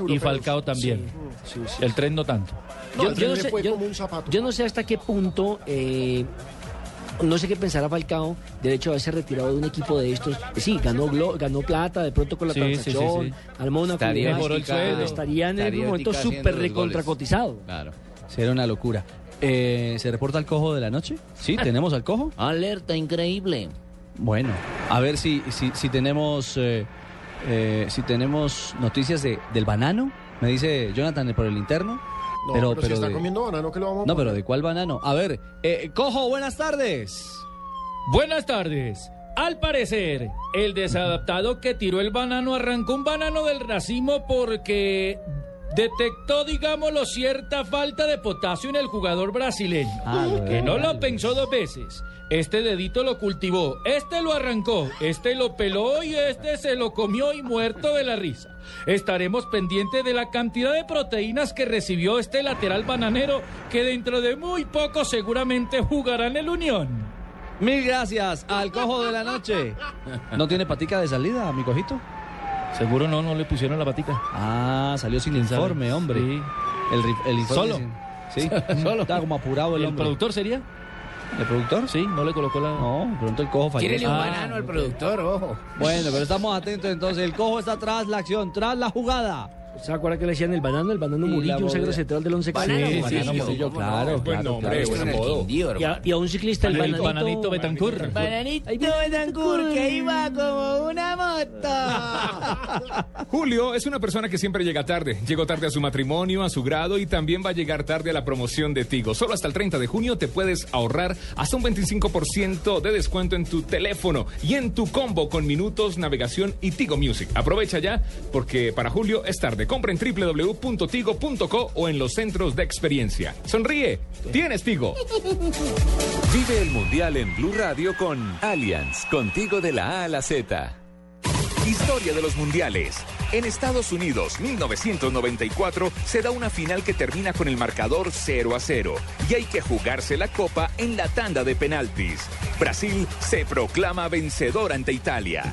y. Falcao también. Sí, sí, sí. El tren no tanto. No, Yo, el yo tren no sé, fue yo- como un zapato. yo no sé hasta qué punto, eh, no sé qué pensará Falcao del hecho de haberse retirado de un equipo de estos. Eh, Sí, ganó glo- ganó plata de pronto con la Sí, sí, sí, transacción, sí. armó una Estaría estaría en el momento súper recontracotizado. Claro. Será una locura. Eh, ¿Se reporta el cojo de la noche? Sí, tenemos al cojo. Alerta increíble. Bueno, a ver si, si, si tenemos eh, eh, si tenemos noticias de, del banano. Me dice Jonathan por el interno. No, pero, pero, si está de- comiendo banano, que lo vamos a No, poner? pero ¿de cuál banano? A ver, eh, cojo, buenas tardes. Buenas tardes. Al parecer, el desadaptado que tiró el banano arrancó un banano del racimo porque detectó, digámoslo, cierta falta de potasio en el jugador brasileño. Ah, que no lo pensó dos veces. Este dedito lo cultivó, este lo arrancó, este lo peló y este se lo comió y muerto de la risa. Estaremos pendientes de la cantidad de proteínas que recibió este lateral bananero que dentro de muy poco seguramente jugará en el Unión. Mil gracias al cojo de la noche. ¿No tiene patica de salida, mi cojito? Seguro no, no le pusieron la patica. Ah, salió sin informe, hombre. Sí. El, el informe Solo. sin- Sí, Solo. Estaba como apurado el ¿Y el hombre. productor sería? ¿El productor? Sí, no le colocó la... No, pronto el cojo falló. Tírele un Ah, banano al productor, ojo. Bueno, pero estamos atentos entonces. El cojo está tras la acción, tras la jugada. ¿Se acuerda que le decían el banano? El banano Murillo, un bóveda. central del once Banano Caldas. Murillo. Banano Murillo, ¿cómo claro, no? claro, nombre, buen apodo. Y a, hermano. y a un ciclista, el El bananito. bananito Betancourt. Bananito Betancourt, que iba como una moto. Julio es una persona que siempre llega tarde. Llegó tarde a su matrimonio, a su grado y también va a llegar tarde a la promoción de Tigo. Solo hasta el 30 de junio te puedes ahorrar hasta un 25% de descuento en tu teléfono y en tu combo con minutos, navegación y Tigo Music. Aprovecha ya porque para Julio es tarde. Compra en www.tigo.co o en los centros de experiencia. Sonríe. Tienes Tigo. Vive el Mundial en Blue Radio con Allianz, contigo de la A a la Z. Historia de los mundiales. En Estados Unidos, 1994, se da una final que termina con el marcador 0 a 0 y hay que jugarse la copa en la tanda de penaltis. Brasil se proclama vencedor ante Italia.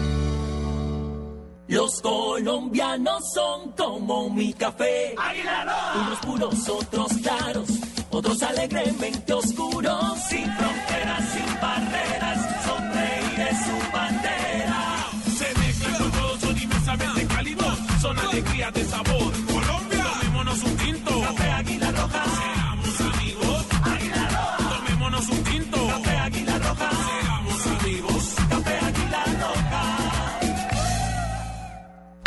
Los colombianos son como mi café. Unos puros, otros claros, otros alegremente oscuros. Sin fronteras, sin barreras, son reyes su bandera. Se mezclan con todos, son inmensamente cálidos, son alegrías de sabor. Colombia, tomémonos un tinto. Café Águila Roja.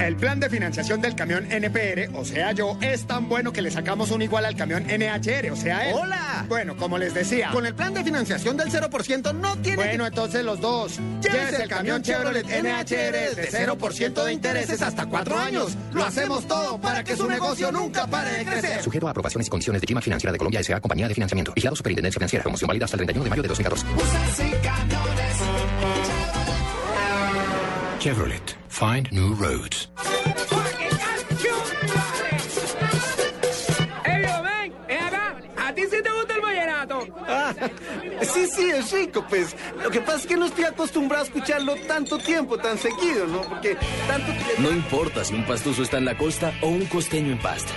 El plan de financiación del camión NPR, o sea yo, es tan bueno que le sacamos un igual al camión NHR, o sea él. ¡Hola! Bueno, como les decía. Con el plan de financiación del 0% no tiene Bueno, entonces los dos. Llévese el camión Chevrolet NHR de 0% de intereses hasta cuatro años. Lo hacemos todo para que su negocio nunca pare de crecer. Sujeto a aprobaciones y condiciones de Gima Financiera de Colombia S.A. Compañía de Financiamiento. Vigilado Superintendencia Financiera. Promoción válida hasta el 31 de mayo de 2014. Chevrolet. Find new roads. ¡Ey, yo, ven! ¡Ven acá! ¿A ti sí te gusta el vallenato? Ah, sí, sí, es rico, pues. Lo que pasa es que no estoy acostumbrado a escucharlo tanto tiempo, tan seguido, ¿no? Porque tanto No importa si un pastuso está en la costa o un costeño en pasta.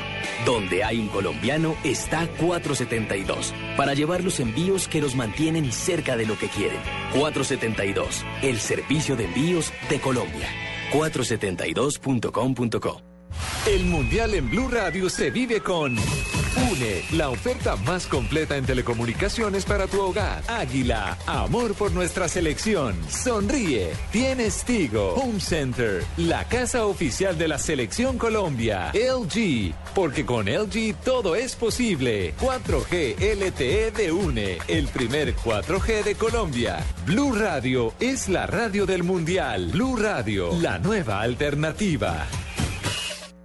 Donde hay un colombiano está 472 para llevar los envíos que los mantienen cerca de lo que quieren. 472, el servicio de envíos de Colombia. 472.com.co. El Mundial en Blue Radio se vive con UNE, la oferta más completa en telecomunicaciones para tu hogar. Águila, amor por nuestra selección. Sonríe, tienes Tigo. Home Center, la casa oficial de la selección Colombia. LG, porque con LG todo es posible. 4G LTE de UNE, el primer 4G de Colombia. Blue Radio es la radio del Mundial. Blue Radio, la nueva alternativa.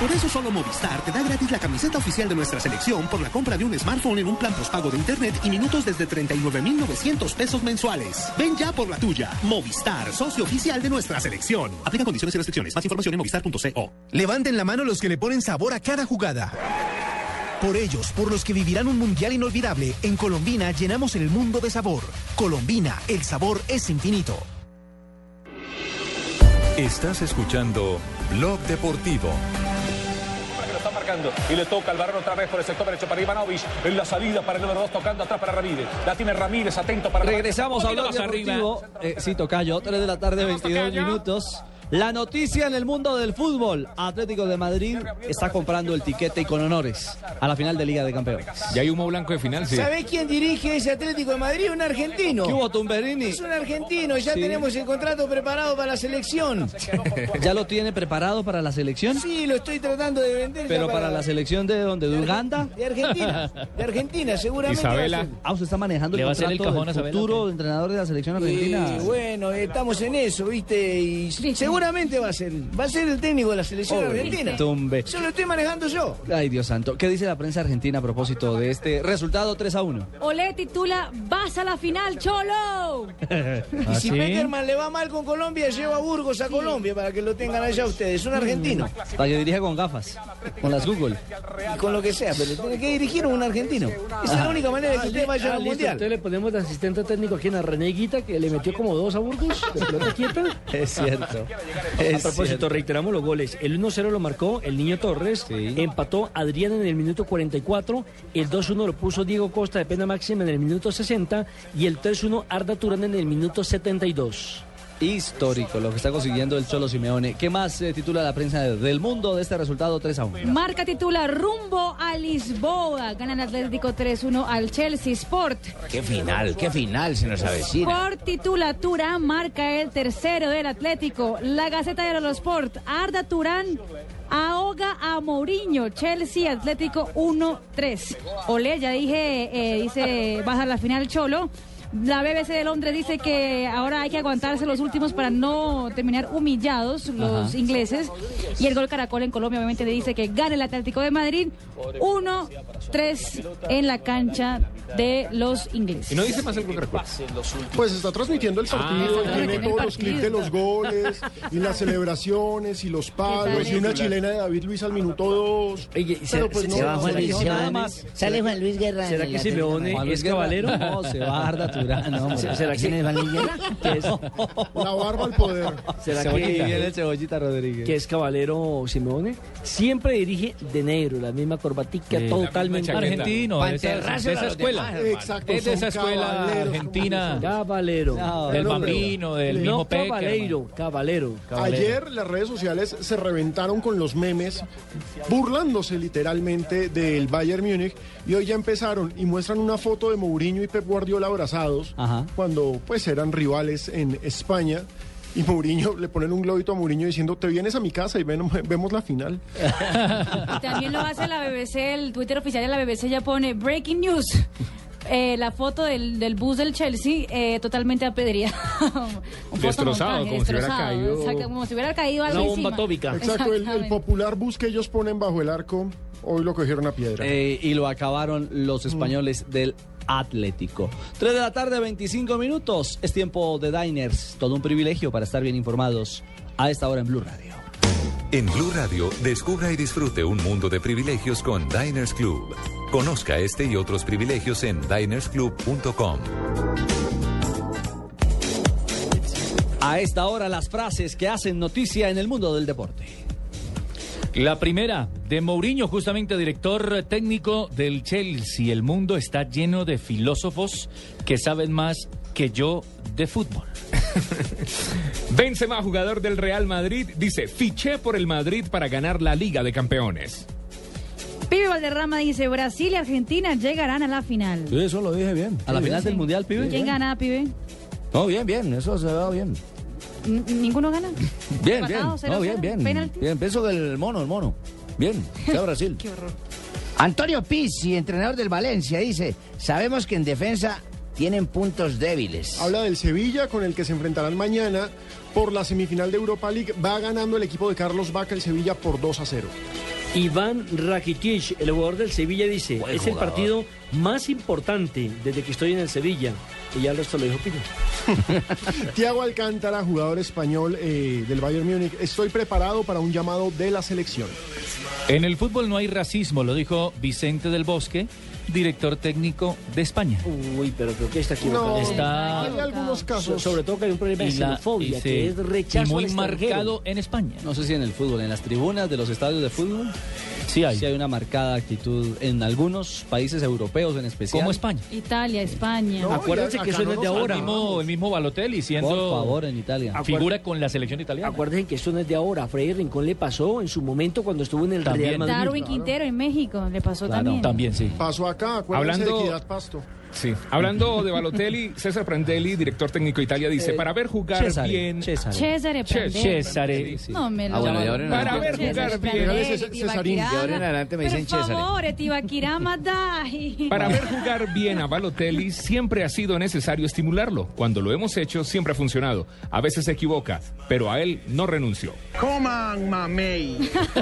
Por eso solo Movistar te da gratis la camiseta oficial de nuestra selección por la compra de un smartphone en un plan postpago de internet y minutos desde 39,900 pesos mensuales. Ven ya por la tuya. Movistar, socio oficial de nuestra selección. Aplica condiciones y restricciones. Más información en movistar.co. Levanten la mano los que le ponen sabor a cada jugada. Por ellos, por los que vivirán un mundial inolvidable, en Colombina llenamos el mundo de sabor. Colombina, el sabor es infinito. Estás escuchando Blog Deportivo. Marcando y le toca al varón otra vez por el sector derecho para Ivanovic. En la salida para el número 2 tocando atrás para Ramírez. La tiene Ramírez atento para Regresamos a poquito más Deportivo. Eh, sí, Tocayo, 3 de la tarde, 22 minutos. La noticia en el mundo del fútbol. Atlético de Madrid está comprando el tiquete y con honores a la final de Liga de Campeones. Ya hay humo blanco de final, sí. ¿Sabés quién dirige ese Atlético de Madrid? Un argentino. ¿Qué hubo, Tumberini? Es un argentino, ya Sí. tenemos el contrato preparado para la selección. ¿Ya lo tiene preparado para la selección? Sí, lo estoy tratando de vender. ¿Pero para la selección de dónde? ¿De Uganda? De Argentina. De Argentina, seguramente. va a ser. Ah, usted está manejando ¿Le el va a hacer el contrato cajón del a Isabela, futuro entrenador de la selección argentina. Y bueno, estamos en eso, ¿viste? Y seguramente Seguramente va a ser, va a ser el técnico de la selección argentina. tumbe. Eso lo estoy manejando yo. Ay, Dios santo. ¿Qué dice la prensa argentina a propósito de este resultado 3 a 1? Olé titula Vas a la final, Cholo. Y si Peckerman le va mal con Colombia, lleva a Burgos a Colombia para que lo tengan allá ustedes. Es un argentino. Para que dirija con gafas, con las Google. Y con lo que sea, pero tiene que dirigir a un argentino. Esa es la única manera de que usted vaya Ah, al mundial. Entonces le ponemos de asistente técnico aquí en la Reneguita que le metió como dos a Burgos de. Es cierto. A propósito, cierto. reiteramos los goles. El 1-0 lo marcó el Niño Torres, empató Adrián en el minuto 44, el 2-1 lo puso Diego Costa de pena máxima en el minuto 60 y el 3-1 Arda Turán en el minuto 72. Histórico lo que está consiguiendo el Cholo Simeone. ¿Qué más eh, titula la prensa del mundo de este resultado 3 a 1? Marca titula Rumbo a Lisboa. Gana el Atlético 3-1 al Chelsea Sport. Qué final, qué final se nos avecina. Sport titula Turán marca el tercero del Atlético. La Gaceta de los Sport. Arda Turán ahoga a Mourinho. Chelsea Atlético 1-3. Ole, ya dije, eh, dice, baja la final Cholo. La BBC de Londres dice que ahora hay que aguantarse los últimos para no terminar humillados los Ajá. ingleses. Y el gol Caracol en Colombia obviamente le dice que gana el Atlético de Madrid 1-3 en la cancha de los ingleses. Y no dice más el Caracol. Pues está transmitiendo el partido, Ah, y tiene todos los clips de los goles, y las celebraciones, y los palos, y una chilena de David Luis al minuto 2. Pero pues no, se va Juan Luis, se. Sale Juan Luis Guerra. ¿Será que Simeone es cabalero? No, se va Arda No, hombre. ¿Será que que es, La barba al poder. ¿Será Cebollita, que, viene Cebollita Rodríguez. que es caballero Simeone? Siempre dirige de negro, la misma corbatica, Sí. totalmente Argentino, de esa, de escuela. demás. Exacto, Es de esa escuela argentina. Caballero. No, Del no, Bambino, del no mismo Peckerman. caballero, caballero. Ayer las redes sociales se reventaron con los memes, burlándose literalmente del Bayern Múnich, y hoy ya empezaron y muestran una foto de Mourinho y Pep Guardiola abrazados, Ajá. cuando pues eran rivales en España. Y Mourinho, le ponen un globito a Mourinho diciendo, te vienes a mi casa y ven- vemos la final. Y también lo hace la BBC, el Twitter oficial de la BBC ya pone Breaking News. Eh, la foto del, del bus del Chelsea eh, totalmente apedreada. Destrozado, como si hubiera destrozado, caído- exacto, como si hubiera caído algo Una bomba atómica. Exacto, el, popular bus que ellos ponen bajo el arco, hoy lo cogieron a piedra. Eh, y lo acabaron los españoles del Atlético. 3 de la tarde, 25 minutos. Es tiempo de Diners. Todo un privilegio para estar bien informados a esta hora en Blue Radio. En Blue Radio, descubra y disfrute un mundo de privilegios con Diners Club. Conozca este y otros privilegios en dinersclub.com. A esta hora, las frases que hacen noticia en el mundo del deporte. La primera, de Mourinho, justamente director técnico del Chelsea. El mundo está lleno de filósofos que saben más que yo de fútbol. Benzema, jugador del Real Madrid, dice, fiché por el Madrid para ganar la Liga de Campeones. Pibe Valderrama dice, Brasil y Argentina llegarán a la final. eso lo dije bien. A la final del Mundial, pibe. ¿Quién gana, pibe? No, bien, bien, eso se va bien. ¿Ninguno gana? Bien, bien. No, bien, bien. penalti. Bien, pienso que el mono, el mono. Bien, sea Brasil. Qué horror. Antonio Pizzi, entrenador del Valencia, dice, sabemos que en defensa tienen puntos débiles. Habla del Sevilla con el que se enfrentarán mañana por la semifinal de Europa League. Va ganando el equipo de Carlos Vaca el Sevilla por 2 a 0. Iván Rakitic, el jugador del Sevilla, dice, Buen es el partido más importante desde que estoy en el Sevilla. Y ya el resto lo dijo Pino. Tiago Alcántara, jugador español eh, del Bayern Múnich. Estoy preparado para un llamado de la selección. En el fútbol no hay racismo, lo dijo Vicente del Bosque, director técnico de España. Uy, pero creo que está equivocado. No, Está- hay algunos So- casos. sobre todo que hay un problema de Y la- xenofobia, que es rechazo y muy al marcado en España. No sé si en el fútbol, en las tribunas de los estadios de fútbol. Sí hay. Sí hay una marcada actitud en algunos países europeos en especial. Como España. Italia, España. No, Acuérdense que eso no es de ahora. El mismo, el mismo Balotelli siendo Por favor, en Italia. figura con la selección italiana. Acuérdense que esto no es de ahora. A Freddy Rincón le pasó en su momento cuando estuvo en el También. Real Madrid. Darwin Quintero en México, le pasó Claro, también. También, sí. Pasó acá, Hablando- de Equidad Pasto. Sí. Hablando de Balotelli, César Prandelli, director técnico de Italia, dice, Eh, para ver jugar Cesare, bien... Cesare. Cesare Prandelli. Cesare. No me lo Ah, bueno, y ahora en Para ver jugar Cesare bien... Tibaquirá. ahora en adelante me dicen Por César. favor. Para ver jugar bien a Balotelli siempre ha sido necesario estimularlo. Cuando lo hemos hecho siempre ha funcionado. A veces se equivoca, pero a él no renunció. Coman mamey.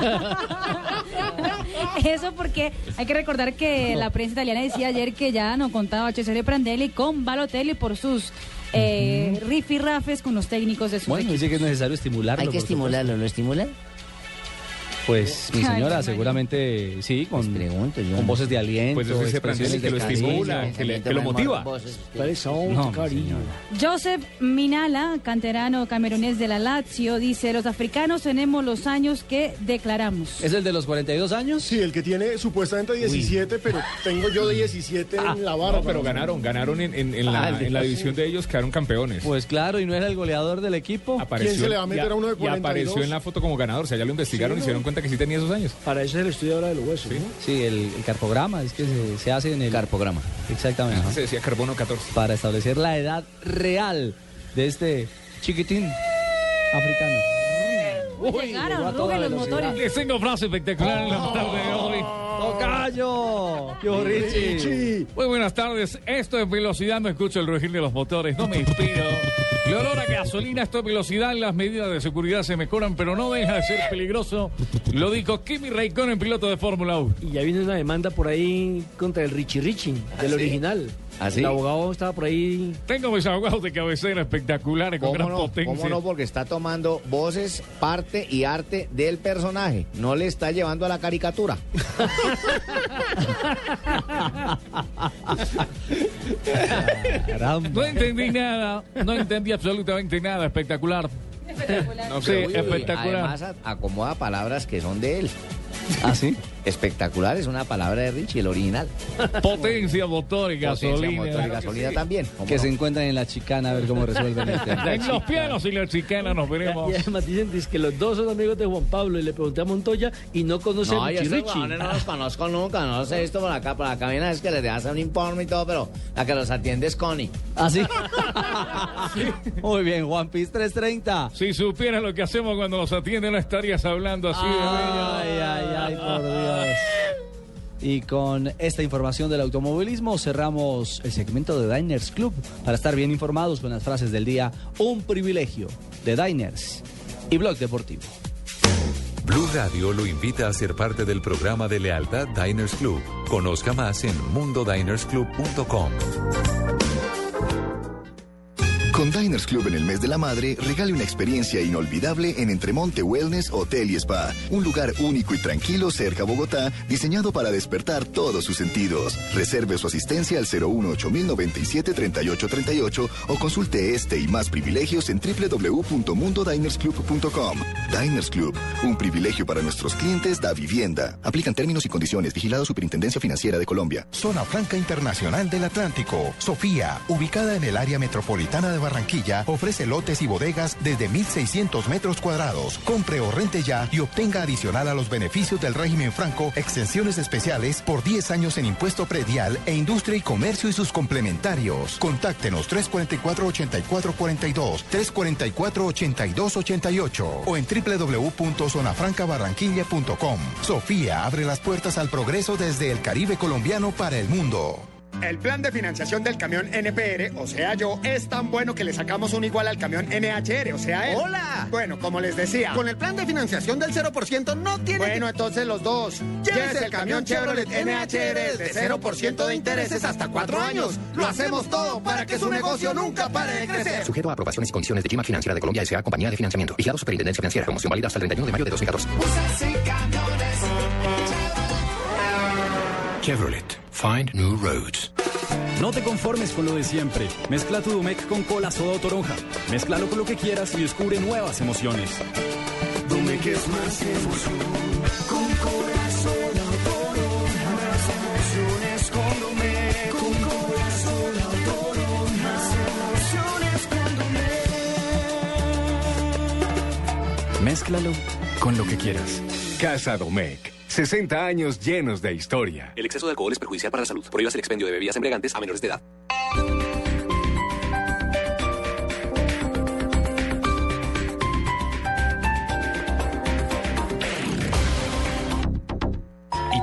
Eso porque hay que recordar que la prensa italiana decía ayer que ya no contaba Cesare Prandelli con Balotelli por sus eh, rifirrafes con los técnicos de su Bueno, equipo. dice que es necesario estimularlo. Hay que estimularlo, ¿lo estimulan? Pues mi señora, seguramente sí, con, pregunto yo. con voces de aliento. Pues eso dice expresiones Prandelli, que lo cariño. estimula, que, le- que lo motiva. No. Joseph Minala, canterano camerunés de la Lazio, dice, los africanos tenemos los años que declaramos. ¿Es el de los 42 años? Sí, el que tiene supuestamente 17, pero tengo yo de 17 en la barra. No, pero ganaron, ganaron en, en- en la, Ah, en división de ellos, quedaron campeones. Pues claro, y no era el goleador del equipo. Apareció, ¿Quién se le va a meter y a uno de y 42? apareció en la foto como ganador. O sea, ya lo investigaron y se dieron cuenta que sí tenía esos años. Para eso es el estudio ahora de los huesos, ¿no? Sí, el, el carpograma, es que se, se hace en el... Carpograma. Exactamente. Se decía carbono 14. Para establecer la edad real de este chiquitín africano. Llegaron, a toda rugen los motores. Les tengo frase espectacular en la tarde de hoy. ¡Tocayo! ¡Qué Richie! Muy buenas tardes. Esto es velocidad, no escucho el rugir de los motores, no me inspiro. Le olor a gasolina, esto es velocidad, las medidas de seguridad se mejoran, pero no deja de ser peligroso. Lo dijo Kimi Raikkonen, piloto de Fórmula 1. Y ya viene una demanda por ahí contra el Richie Richie, del original. ¿Ah, sí? El abogado estaba por ahí. Tengo mis abogados de cabecera espectaculares con ¿Cómo gran no? potencia. ¿Cómo no? Porque está tomando voces, parte y arte del personaje. No le está llevando a la caricatura. No entendí nada, no entendí absolutamente nada, espectacular. No sé, espectacular. Además, acomoda palabras que son de él. ¿Ah, sí? Espectacular es una palabra de Richie, el original. Potencia, motor y Potencia, gasolina. motor y gasolina también. ¿cómo Que no? se encuentran en la chicana a ver cómo resuelven el tema. En los pianos y la chicana nos veremos. Y además dicen dice que los dos son amigos de Juan Pablo y le pregunté a Montoya y no conoce No, a Richie Richie. no los conozco nunca, no los he visto por acá, por acá viene es que les dejas un informe y todo, pero la que los atiende es Connie. ¿Ah, sí? Muy bien, Juan Piz 330. Si supieras lo que hacemos cuando nos atienden, no estarías hablando así de bello. Ay, ay, ay, por Dios. Y con esta información del automovilismo cerramos el segmento de Diners Club para estar bien informados con las frases del día. Un privilegio de Diners y Blog Deportivo. Blue Radio lo invita a ser parte del programa de lealtad Diners Club. Conozca más en mundodinersclub.com. Con Diners Club en el mes de la madre, regale una experiencia inolvidable en Entremonte Wellness Hotel y Spa. Un lugar único y tranquilo cerca a Bogotá, diseñado para despertar todos sus sentidos. Reserve su asistencia al 018-097-3838 o consulte este y más privilegios en www.mundodinersclub.com. Diners Club, un privilegio para nuestros clientes da vivienda. Aplican términos y condiciones. Vigilado Superintendencia Financiera de Colombia. Zona Franca Internacional del Atlántico. Sofía, ubicada en el área metropolitana de Barranquilla, ofrece lotes y bodegas desde 1.600 metros cuadrados. Compre o rente ya y obtenga adicional a los beneficios del régimen franco exenciones especiales por 10 años en impuesto predial e industria y comercio y sus complementarios. Contáctenos 344-8442, 344-8288 o en www.zonafrancabarranquilla.com. Sofía abre las puertas al progreso desde el Caribe colombiano para el mundo. El plan de financiación del camión NPR, o sea yo, es tan bueno que le sacamos un igual al camión NHR, o sea él. ¡Hola! Bueno, como les decía. Con el plan de financiación del 0% no tiene Bueno, entonces los dos. Llévese el camión Chevrolet NHR de 0% de intereses hasta cuatro años. Lo hacemos todo para que su negocio nunca pare de crecer. Sujeto a aprobaciones y condiciones de Gima Financiera de Colombia S.A. Compañía de Financiamiento. Vigilado Superintendencia Financiera. Promoción válida hasta el 31 de mayo de 2014. Chevrolet. Find new roads. No te conformes con lo de siempre. Mezcla tu Domec con cola soda o toronja. Mézclalo con lo que quieras y descubre nuevas emociones. Domec es más emoción. Con cola, soda o toronja. Más emociones con Domec. Con cola, soda o toronja. Más emociones con Domec. Mézclalo con lo que quieras. Casa Domecq. 60 años llenos de historia. El exceso de alcohol es perjudicial para la salud. Prohíbas el expendio de bebidas embriagantes a menores de edad.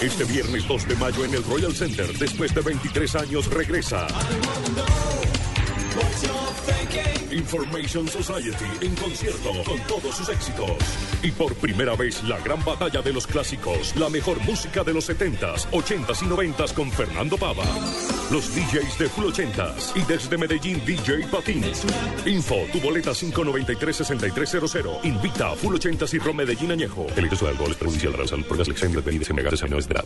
Este viernes 2 de mayo en el Royal Center, después de 23 años, regresa. Information Society en concierto con todos sus éxitos. Y por primera vez la gran batalla de los clásicos, la mejor música de los 70s, 80s y 90s con Fernando Pava. Los DJs de Full 80s y desde Medellín DJ Patín. Info, tu boleta 593-6300. Invita a Full 80s y Rom Medellín Añejo. El exceso de alcohol es perjudicial para la salud por las lecciones de bebidas embriagantes a menores de.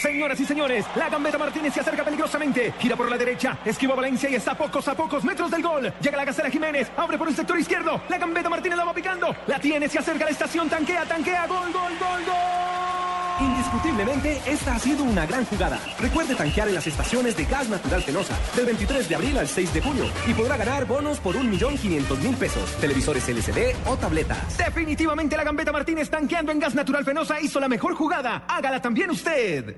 Señoras y señores, la gambeta Martínez se acerca peligrosamente. Gira por la derecha, esquiva Valencia y está a pocos a pocos metros del gol. Llega la Jiménez, abre por el sector izquierdo. La gambeta Martínez la va picando. La tiene, se acerca a la estación, tanquea, tanquea, gol, gol, gol, gol. Indiscutiblemente, esta ha sido una gran jugada. Recuerde tanquear en las estaciones de gas natural Fenosa del 23 de abril al 6 de junio y podrá ganar bonos por 1.500.000 pesos, televisores LCD o tabletas. Definitivamente la gambeta Martínez tanqueando en gas natural Fenosa hizo la mejor jugada. Hágala también usted.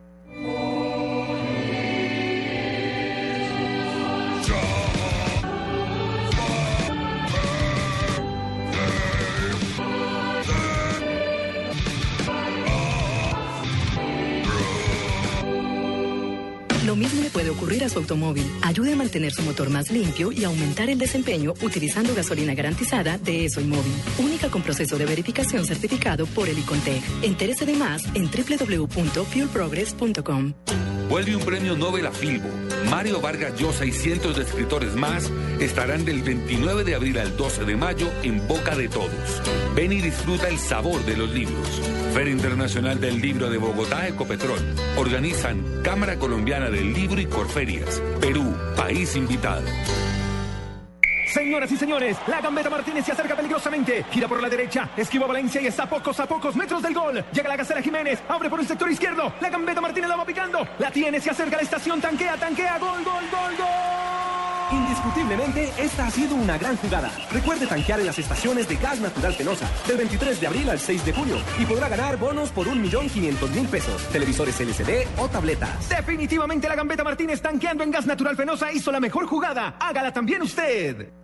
Lo mismo le puede ocurrir a su automóvil. Ayude a mantener su motor más limpio y aumentar el desempeño utilizando gasolina garantizada de ESO y Móvil. Única con proceso de verificación certificado por el Icontec. Entérese de más en www.fuelprogress.com. Vuelve un premio Nobel a Filbo. Mario Vargas Llosa y cientos de escritores más estarán del 29 de abril al 12 de mayo en boca de todos. Ven y disfruta el sabor de los libros. Feria Internacional del Libro de Bogotá, Ecopetrol. Organizan Cámara Colombiana del Libro y Corferias. Perú, país invitado. Señoras y señores, la gambeta Martínez se acerca peligrosamente. Gira por la derecha, esquiva Valencia y está a pocos a pocos metros del gol. Llega la Gacela Jiménez, abre por el sector izquierdo. La gambeta Martínez la va picando. La tiene, se acerca a la estación, tanquea, tanquea, gol, gol, gol, gol. Indiscutiblemente, esta ha sido una gran jugada. Recuerde tanquear en las estaciones de gas natural Fenosa del 23 de abril al 6 de junio y podrá ganar bonos por 1.500.000 pesos, televisores LCD o tabletas. Definitivamente la gambeta Martínez tanqueando en gas natural Fenosa hizo la mejor jugada. Hágala también usted.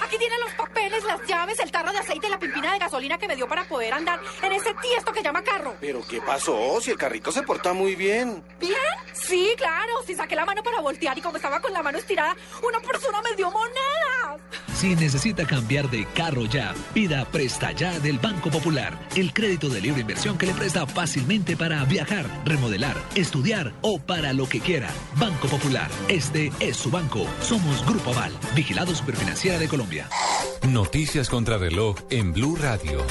Las llaves, el tarro de aceite y la pimpina de gasolina que me dio para poder andar en ese tiesto que llama carro. ¿Pero qué pasó? Si el carrito se porta muy bien. ¿Bien? Sí, claro. Si saqué la mano para voltear y como estaba con la mano estirada, una persona me dio monedas. Si necesita cambiar de carro ya, pida Presta Ya del Banco Popular, el crédito de libre inversión que le presta fácilmente para viajar, remodelar, estudiar o para lo que quiera. Banco Popular, este es su banco. Somos Grupo Aval, vigilado superfinanciera de Colombia. Noticias contra reloj en Blue Radio.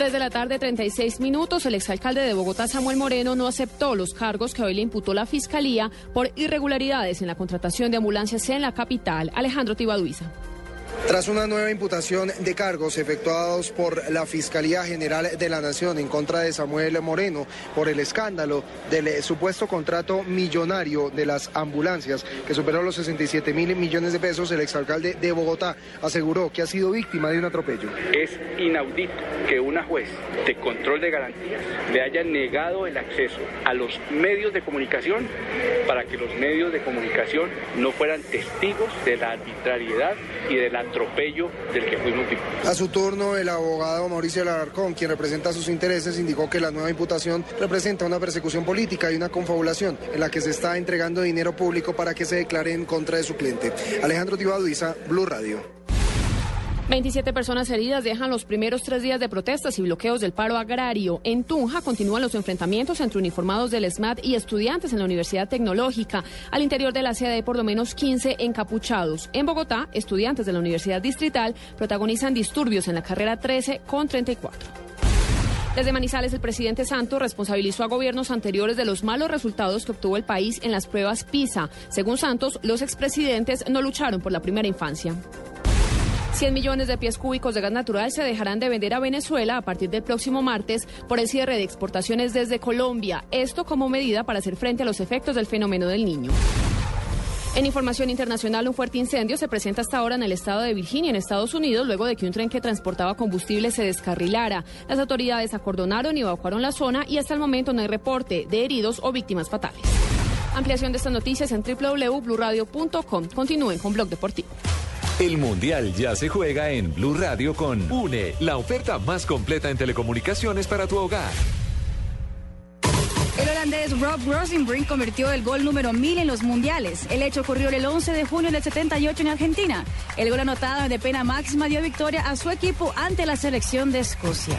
3 de la tarde, 36 minutos. El exalcalde de Bogotá, Samuel Moreno, no aceptó los cargos que hoy le imputó la Fiscalía por irregularidades en la contratación de ambulancias en la capital. Alejandro Tibaduiza. Tras una nueva imputación de cargos efectuados por la Fiscalía General de la Nación en contra de Samuel Moreno por el escándalo del eh, supuesto contrato millonario de las ambulancias que superó los 67 mil millones de pesos, el exalcalde de Bogotá aseguró que ha sido víctima de un atropello. Es inaudito que una juez de control de garantías le haya negado el acceso a los medios de comunicación para que los medios de comunicación no fueran testigos de la arbitrariedad y del atropello del que fuimos víctimas. A su turno, el abogado Mauricio Alarcón, quien representa sus intereses, indicó que la nueva imputación representa una persecución política y una confabulación en la que se está entregando dinero público para que se declare en contra de su cliente. Alejandro Tibaduiza, Blue Radio. 27 personas heridas dejan los primeros tres días de protestas y bloqueos del paro agrario. En Tunja continúan los enfrentamientos entre uniformados del SMAT y estudiantes en la Universidad Tecnológica. Al interior de la sede por lo menos 15 encapuchados. En Bogotá, estudiantes de la Universidad Distrital protagonizan disturbios en la carrera 13 con 34. Desde Manizales, el presidente Santos responsabilizó a gobiernos anteriores de los malos resultados que obtuvo el país en las pruebas PISA. Según Santos, los expresidentes no lucharon por la primera infancia. 100 millones de pies cúbicos de gas natural se dejarán de vender a Venezuela a partir del próximo martes por el cierre de exportaciones desde Colombia. Esto como medida para hacer frente a los efectos del fenómeno del niño. En información internacional, un fuerte incendio se presenta hasta ahora en el estado de Virginia, en Estados Unidos, luego de que un tren que transportaba combustible se descarrilara. Las autoridades acordonaron y evacuaron la zona y hasta el momento no hay reporte de heridos o víctimas fatales. Ampliación de estas noticias en www.bluradio.com. Continúen con Blog Deportivo. El Mundial ya se juega en Blue Radio con UNE, la oferta más completa en telecomunicaciones para tu hogar. El holandés Rob Rosenbrink convirtió el gol número 1000 en los mundiales. El hecho ocurrió el 11 de junio del 78 en Argentina. El gol anotado de pena máxima dio victoria a su equipo ante la selección de Escocia.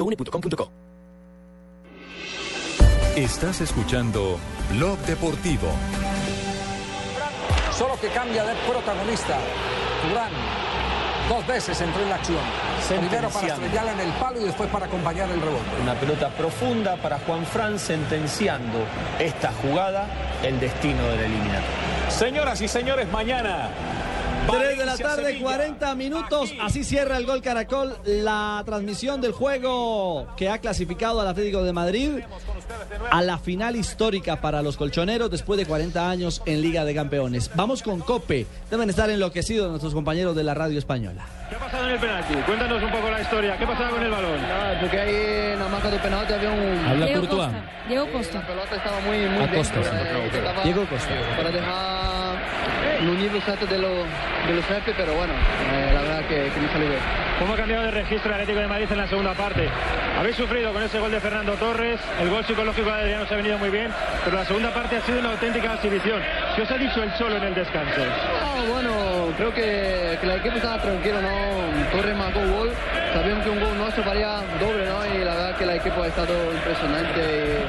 www.une.com.co. Estás escuchando Blog Deportivo. Solo que cambia de protagonista. Turán dos veces entró en la acción. Primero para estrellarla en el palo y después para acompañar el rebote. Una pelota profunda para Juan Fran sentenciando esta jugada el destino de la eliminatoria. Señoras y señores, mañana. 3 de la tarde, Sevilla. 40 minutos. Así cierra el gol Caracol. La transmisión del juego que ha clasificado al Atlético de Madrid a la final histórica para los colchoneros después de 40 años en Liga de Campeones. Vamos con Cope. Deben estar enloquecidos nuestros compañeros de la radio española. ¿Qué ha pasado en el penalti? Cuéntanos un poco la historia. ¿Qué pasaba con el balón? porque ahí en la marca del penalti había un... Habla Diego Courtois. Costa. Diego Costa. La pelota estaba muy, muy Acosta, dentro, sí. eh, Diego Costa. Para dejar los niveles altos de, los de los jefes, pero bueno, eh, la verdad que, que me salió bien. ¿Cómo ha cambiado de registro el Atlético de Madrid en la segunda parte? Habéis sufrido con ese gol de Fernando Torres, el gol psicológico de Adriano se ha venido muy bien, pero la segunda parte ha sido una auténtica exhibición. ¿Qué os ha dicho el Cholo en el descanso? No, bueno, creo que, que el equipo estaba tranquilo, ¿no? Torres marcó un gol, sabíamos que un gol nuestro valía doble, ¿no? Y la verdad que el equipo ha estado impresionante,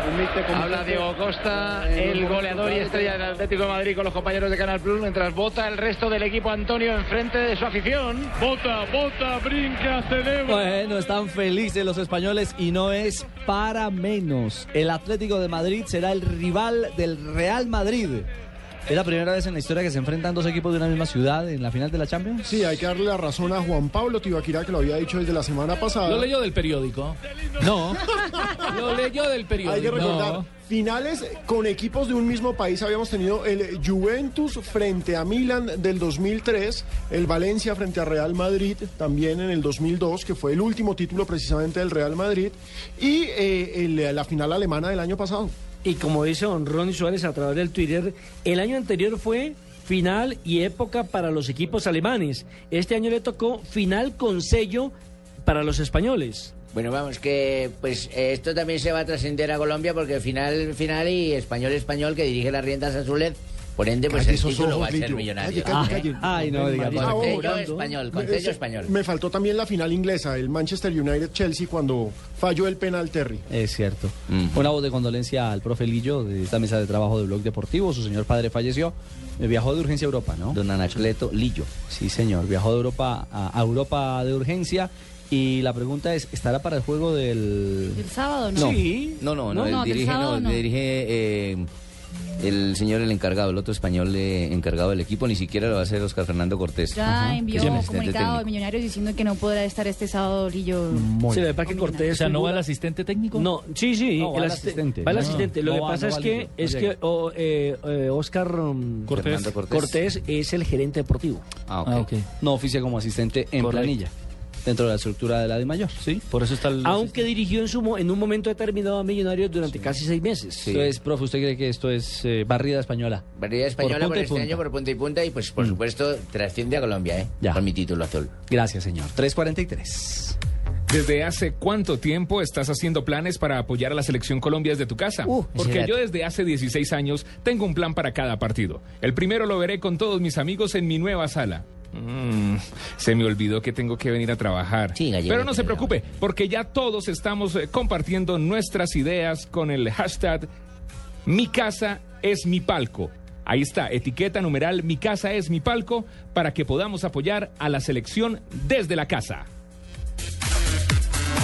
un míster como Habla Diego Costa, eh, el no goleador y estrella del Atlético de Madrid con los compañeros de Canal Plus, mientras vota el resto del equipo Antonio enfrente de su afición. Vota, vota, brinca, celebra. Bueno, están felices los españoles y no es para menos. El Atlético de Madrid será el rival del Real Madrid. ¿Es la primera vez en la historia que se enfrentan dos equipos de una misma ciudad en la final de la Champions? Sí, hay que darle la razón a Juan Pablo Tibaquira que lo había dicho desde la semana pasada. Lo leyó del periódico. No. Lo leyó del periódico. Hay que recordar, No. finales con equipos de un mismo país habíamos tenido el Juventus frente a Milan del 2003, el Valencia frente a Real Madrid también en el 2002, que fue el último título precisamente del Real Madrid, y eh, el- la final alemana del año pasado. Y como dice don Ronnie Suárez a través del Twitter, el año anterior fue final y época para los equipos alemanes. Este año le tocó final con sello para los españoles. Bueno, vamos, que pues esto también se va a trascender a Colombia porque final, final y español, español que dirige las riendas azules. Por ende, pues Calle el esos título ojos, va a ser Lillo. millonario. Calle, calle, calle. Ay, no, diga, Con Ah, español, con sello español. Me faltó también la final inglesa, el Manchester United-Chelsea cuando falló el penal Terry. Es cierto. Una voz de condolencia al profe Lillo de esta mesa de trabajo de Blog Deportivo. Su señor padre falleció. Eh, Viajó de urgencia a Europa, ¿no? Don Anacleto Lillo. Sí, señor. Viajó de Europa a, a Europa de urgencia. Y la pregunta es, ¿estará para el juego del... ¿El sábado no? No. Sí. No, no, no, No, no, dirige, sábado no, no. dirige eh, el señor el encargado, el otro español eh, encargado del equipo, ni siquiera lo va a hacer Oscar Fernando Cortés. Ya envió un asistente comunicado de. Millonarios diciendo que no podrá estar este sábado Lillo. Sí, lo que pasa es que Cortés. O sea, ¿no va el asistente técnico? No, sí, sí. No, va el el asiste- asistente. Va el No, asistente. Lo no que va, pasa no es que, es que oh, eh, eh, Oscar mm, Cortés. Fernando Cortés. Cortés es el gerente deportivo. Ah, ok. Ah. No oficia como asistente en Correcto. planilla. Dentro de la estructura de la de mayor, ¿sí? Por eso está el... Aunque dirigió en, su, en un momento determinado a Millonarios durante casi seis meses. Entonces, profe, ¿usted cree que esto es eh, barrida española? Barrida española por, y este punta. año por punta y punta y pues por supuesto trasciende a Colombia, ¿eh? Ya. Con mi título azul. Gracias, señor. 343. ¿Desde hace cuánto tiempo estás haciendo planes para apoyar a la selección Colombia desde tu casa? Uh, Porque yo desde hace 16 años tengo un plan para cada partido. El primero lo veré con todos mis amigos en mi nueva sala. Mm, se me olvidó que tengo que venir a trabajar. Sí, gallego, Pero no se preocupe, porque ya todos estamos eh, compartiendo nuestras ideas con el hashtag Mi casa es mi palco. Ahí está, etiqueta numeral Mi casa es mi palco para que podamos apoyar a la selección desde la casa.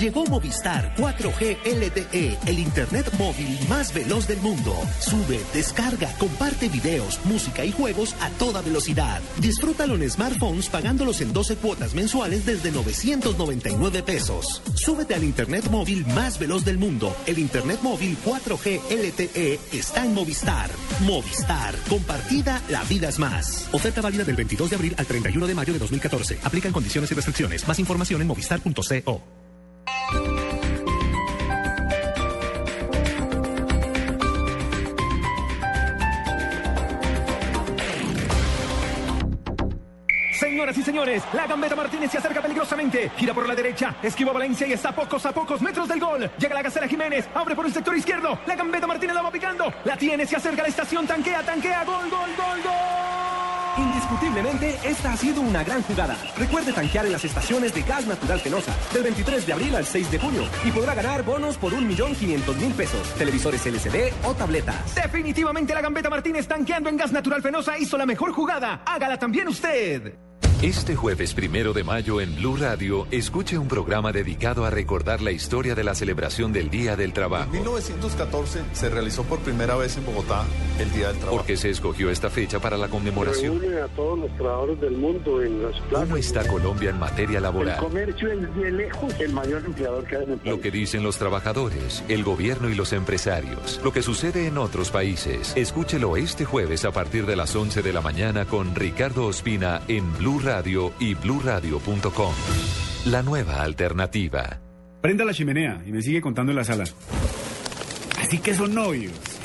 Llegó Movistar 4G LTE, el internet móvil más veloz del mundo. Sube, descarga, comparte videos, música y juegos a toda velocidad. Disfrútalo en smartphones pagándolos en 12 cuotas mensuales desde 999 pesos. Súbete al internet móvil más veloz del mundo. El internet móvil 4G LTE está en Movistar. Movistar, compartida, la vida es más. Oferta válida del 22 de abril al 31 de mayo de 2014. Aplican condiciones y restricciones. Más información en movistar.co. Señoras y señores, la gambeta Martínez se acerca peligrosamente. Gira por la derecha, esquiva Valencia y está a pocos a pocos metros del gol. Llega la gacela Jiménez, abre por el sector izquierdo. La gambeta Martínez la va picando. La tiene, se acerca a la estación, tanquea, tanquea, gol, gol, gol, gol. Indiscutiblemente, esta ha sido una gran jugada. Recuerde tanquear en las estaciones de gas natural Fenosa del 23 de abril al 6 de junio y podrá ganar bonos por 1.500.000 pesos, televisores LCD o tabletas. Definitivamente la gambeta Martínez tanqueando en gas natural Fenosa hizo la mejor jugada. Hágala también usted. Este jueves primero de mayo en Blue Radio, escuche un programa dedicado a recordar la historia de la celebración del Día del Trabajo. En 1914 se realizó por primera vez en Bogotá el Día del Trabajo. ¿Por qué se escogió esta fecha para la conmemoración? Reúne a todos los trabajadores del mundo en las plazas. ¿Cómo está Colombia en materia El laboral? comercio es de lejos el mayor empleador que hay en el país. Lo que dicen los trabajadores, el gobierno y los empresarios. Lo que sucede en otros países. Escúchelo este jueves a partir de las 11 de la mañana con Ricardo Ospina en Blue Y bluradio.com. La nueva alternativa. Prenda la chimenea y me sigue contando en la sala. Así que son novios.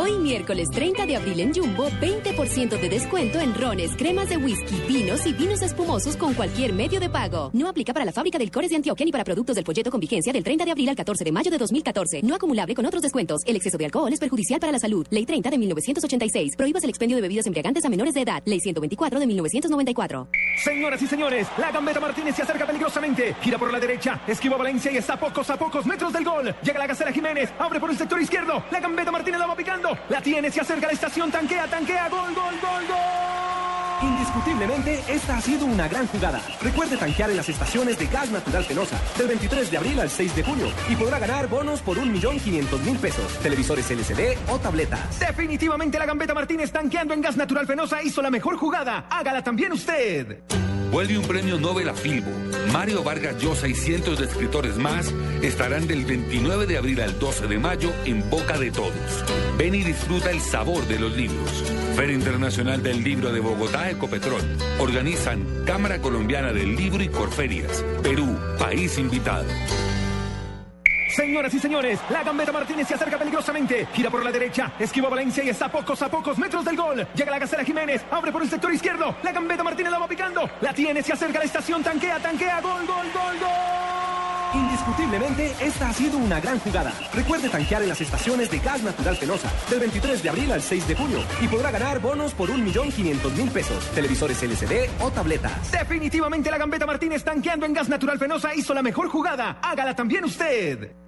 Hoy miércoles 30 de abril en Jumbo, 20% de descuento en rones, cremas de whisky, vinos y vinos espumosos con cualquier medio de pago. No aplica para la fábrica del Cores de Antioquia ni para productos del folleto con vigencia del 30 de abril al 14 de mayo de 2014. No acumulable con otros descuentos. El exceso de alcohol es perjudicial para la salud. Ley 30 de 1986. Prohíbas el expendio de bebidas embriagantes a menores de edad. Ley 124 de 1994. Señoras y señores, la gambeta Martínez se acerca peligrosamente. Gira por la derecha, esquiva Valencia y está a pocos a pocos metros del gol. Llega la gacela Jiménez, abre por el sector izquierdo. La gambeta Martínez la va picando. La tiene, se acerca a la estación, tanquea, tanquea, gol, gol, gol, gol. Indiscutiblemente, esta ha sido una gran jugada. Recuerde tanquear en las estaciones de gas natural Fenosa del 23 de abril al 6 de junio y podrá ganar bonos por 1.500.000 pesos, televisores LCD o tabletas. Definitivamente la gambeta Martínez tanqueando en gas natural Fenosa hizo la mejor jugada. Hágala también usted. Vuelve un premio Nobel a Filbo. Mario Vargas Llosa y cientos de escritores más estarán del 29 de abril al 12 de mayo en boca de todos. Ven y disfruta el sabor de los libros. Feria Internacional del Libro de Bogotá, Ecopetrol. Organizan Cámara Colombiana del Libro y Corferias. Perú, país invitado. Señoras y señores, la Gambeta Martínez se acerca peligrosamente. Gira por la derecha, esquiva Valencia y está a pocos a pocos metros del gol. Llega la Gacela Jiménez, abre por el sector izquierdo. La Gambeta Martínez la va picando. La tiene, se acerca a la estación, tanquea, tanquea, gol, gol, gol, gol. Indiscutiblemente, esta ha sido una gran jugada. Recuerde tanquear en las estaciones de gas natural Fenosa del 23 de abril al 6 de junio y podrá ganar bonos por 1.500.000 pesos, televisores LCD o tabletas. Definitivamente la Gambeta Martínez tanqueando en gas natural Fenosa hizo la mejor jugada. Hágala también usted.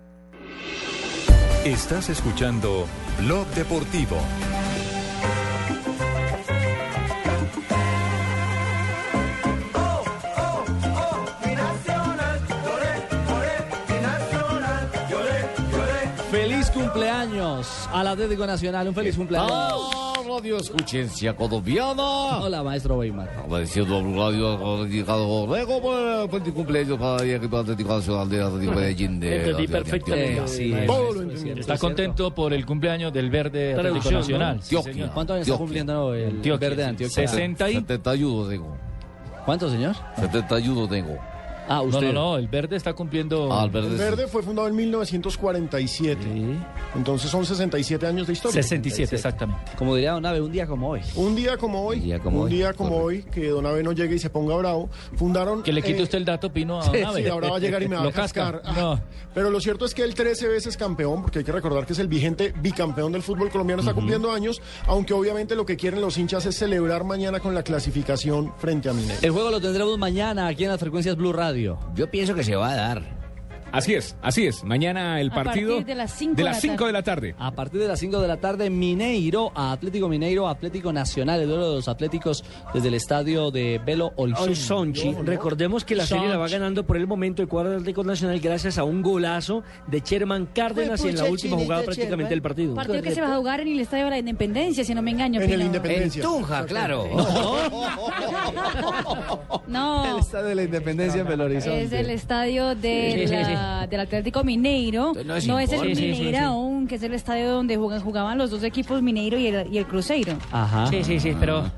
Estás escuchando Blog Deportivo. Feliz cumpleaños al Atlético Nacional. Un feliz cumpleaños. Radio Escuchencia Colombiana. Hola, maestro Weimar. Apareciendo Radio Dedicado Luego por el cumpleaños para el equipo Atlético Nacional de Atlético Medellín. de- Entendí de- perfectamente. de- Sí. Está contento por el cumpleaños del verde. Nacional. ¿Cuántos años está cumpliendo el verde de. Antioquia? 60 y... 71 tengo. ¿Cuánto, señor? 71 tengo. Ah, No, usted. no, no, el verde está cumpliendo... Ah, el El verde. sí. Verde fue fundado en 1947. Entonces son 67 años de historia. 67, exactamente. Como diría Don Ave, un día como hoy. Un día como hoy, Un día como un hoy, día como hoy, que Don Ave no llegue y se ponga bravo, fundaron... Que le quite eh, usted el dato, Pino, a Sí, Don sí, ahora va a llegar y me va a cascar. casca. No. Pero lo cierto es que el 13 veces campeón, porque hay que recordar que es el vigente bicampeón del fútbol colombiano, está cumpliendo años, aunque obviamente lo que quieren los hinchas es celebrar mañana con la clasificación frente a Mineiro. El juego lo tendremos mañana aquí en las frecuencias Blue Radio. Yo pienso que se va a dar. Así es, así es. Mañana el A partido partir de las cinco de de las la 5 tarde. de la tarde. A partir de las 5 de la tarde, Mineiro a Atlético Mineiro, Atlético Nacional, el duelo de los Atléticos desde el estadio de Belo Horizonte. Olsonchi. Recordemos que la serie la va ganando por el momento el cuadro Atlético Nacional gracias a un golazo de Sherman Cárdenas en la última jugada prácticamente del partido. Partido que se va a jugar en el Estadio de la Independencia, si no me engaño. En el. Independencia. En Tunja, claro. No. El estadio de la Independencia en Belo Horizonte. Es el estadio de Sí, sí, sí. La- del Atlético Mineiro. No es No es el. Sí, sí, sí, Mineiro sí. aún, que es el estadio donde jugaban los dos equipos Mineiro y el, y el Cruzeiro. Ajá. Sí, sí, sí, espero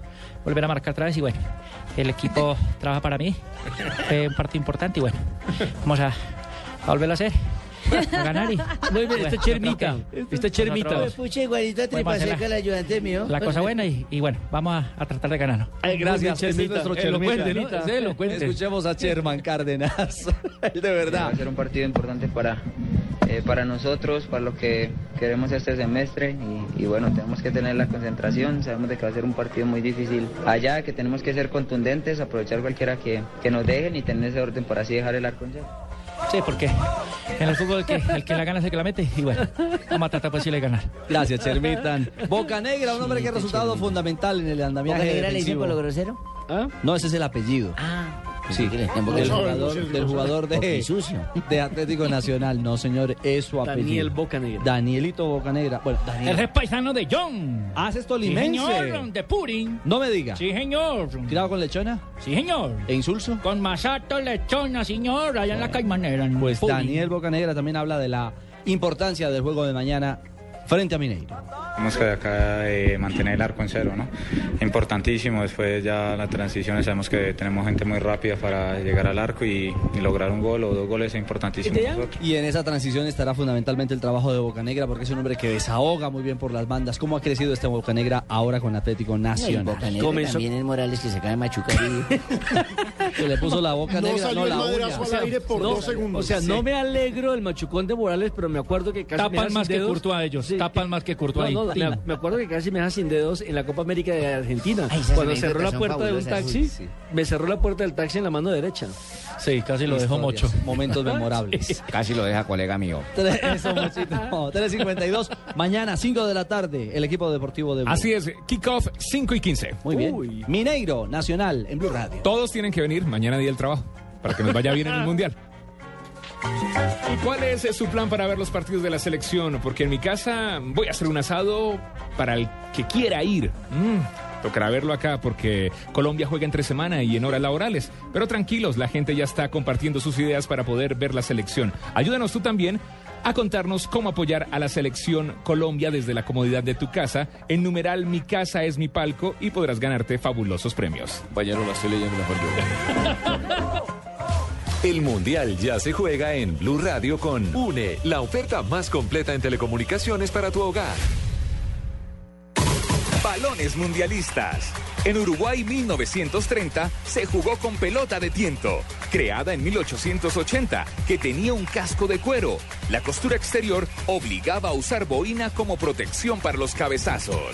volver a marcar otra vez y bueno, el equipo trabaja para mí. Fue un partido importante y bueno, vamos a, a volverlo a hacer. A ganar y... Muy bien, este Chermita. Este Chermita. Nosotros- Pucha, igualito Tripaseca, la- el ayudante mío. La cosa buena y, y bueno, vamos a, a tratar de ganarlo. Ay, gracias, Chermita. Escuchemos a Sherman Cárdenas. El de Va verdad. a ser un partido importante para, eh, para nosotros, para lo que queremos este semestre y, y bueno, tenemos que tener la concentración, sabemos de que va a ser un partido muy difícil allá, que tenemos que ser contundentes, aprovechar cualquiera que, que nos dejen y tener ese orden por así dejar el arco en cero. Sí, porque en el fútbol el que, el que la gana es el que la mete y bueno, a tratar pues sí de ganar. Gracias, Chermitan. Boca Negra, un hombre que ha resultado fundamental en el andamiaje ¿Boca Negra le dicen defensivo. por lo grosero? ¿Ah? No, ese es el apellido. Ah. Sí, del jugador, del jugador de, de Atlético Nacional. No, señor, es su apellido. Daniel Bocanegra. Danielito Bocanegra. Bueno, Él Daniel. es paisano de John. Ah, ese es Sí, tolimense. señor, de Purin. No me diga. Sí, señor. Cuidado con lechona Sí, señor. e insulso. Con Masato Lechona, señor, allá en la Caimanera. en Pues Purin. Daniel Bocanegra también habla de la importancia del juego de mañana frente a Mineiro. Tenemos que acá eh, mantener el arco en cero, ¿no? Importantísimo, después ya la transición, sabemos que tenemos gente muy rápida para llegar al arco y, y lograr un gol o dos goles es importantísimo. nosotros. Y en esa transición estará fundamentalmente el trabajo de Bocanegra porque es un hombre que desahoga muy bien por las bandas. ¿Cómo ha crecido este Bocanegra ahora con Atlético Nacional? Negra Comenzó- también es Morales que se de machucar y... que le puso la boca No negra, no el la uña. al aire por No, dos segundos. O sea, Sí. no me alegro del machucón de Morales, pero me acuerdo que casi me Tapan da más que. Courtois ellos. Tapan más que Courtois. No, no, me, me acuerdo que casi me deja sin dedos en la Copa América de Argentina. Ay, Cuando cerró la puerta de un taxi, uy, sí. me cerró la puerta del taxi en la mano derecha. Sí, casi lo dejó mocho. Momentos memorables. Casi lo deja colega mío. Eso, Mochito. 3.52. Mañana, 5 de la tarde, el equipo deportivo de Blue. Así es, kickoff 5 y 15. Muy bien. Mineiro, Nacional, en Blue Radio. Todos tienen que venir mañana día del trabajo para que nos vaya bien en el Mundial. ¿Y cuál es eh, su plan para ver los partidos de la selección? Porque en mi casa voy a hacer un asado para el que quiera ir. Mm, tocará verlo acá porque Colombia juega entre semana y en horas laborales. Pero tranquilos, la gente ya está compartiendo sus ideas para poder ver la selección. Ayúdanos tú también a contarnos cómo apoyar a la selección Colombia desde la comodidad de tu casa. En numeral Mi casa es mi palco y podrás ganarte fabulosos premios. Compañero, lo estoy leyendo mejor yo. El Mundial ya se juega en Blue Radio con UNE, la oferta más completa en telecomunicaciones para tu hogar. Balones mundialistas. En Uruguay 1930 se jugó con pelota de tiento, creada en 1880, que tenía un casco de cuero. La costura exterior obligaba a usar boina como protección para los cabezazos.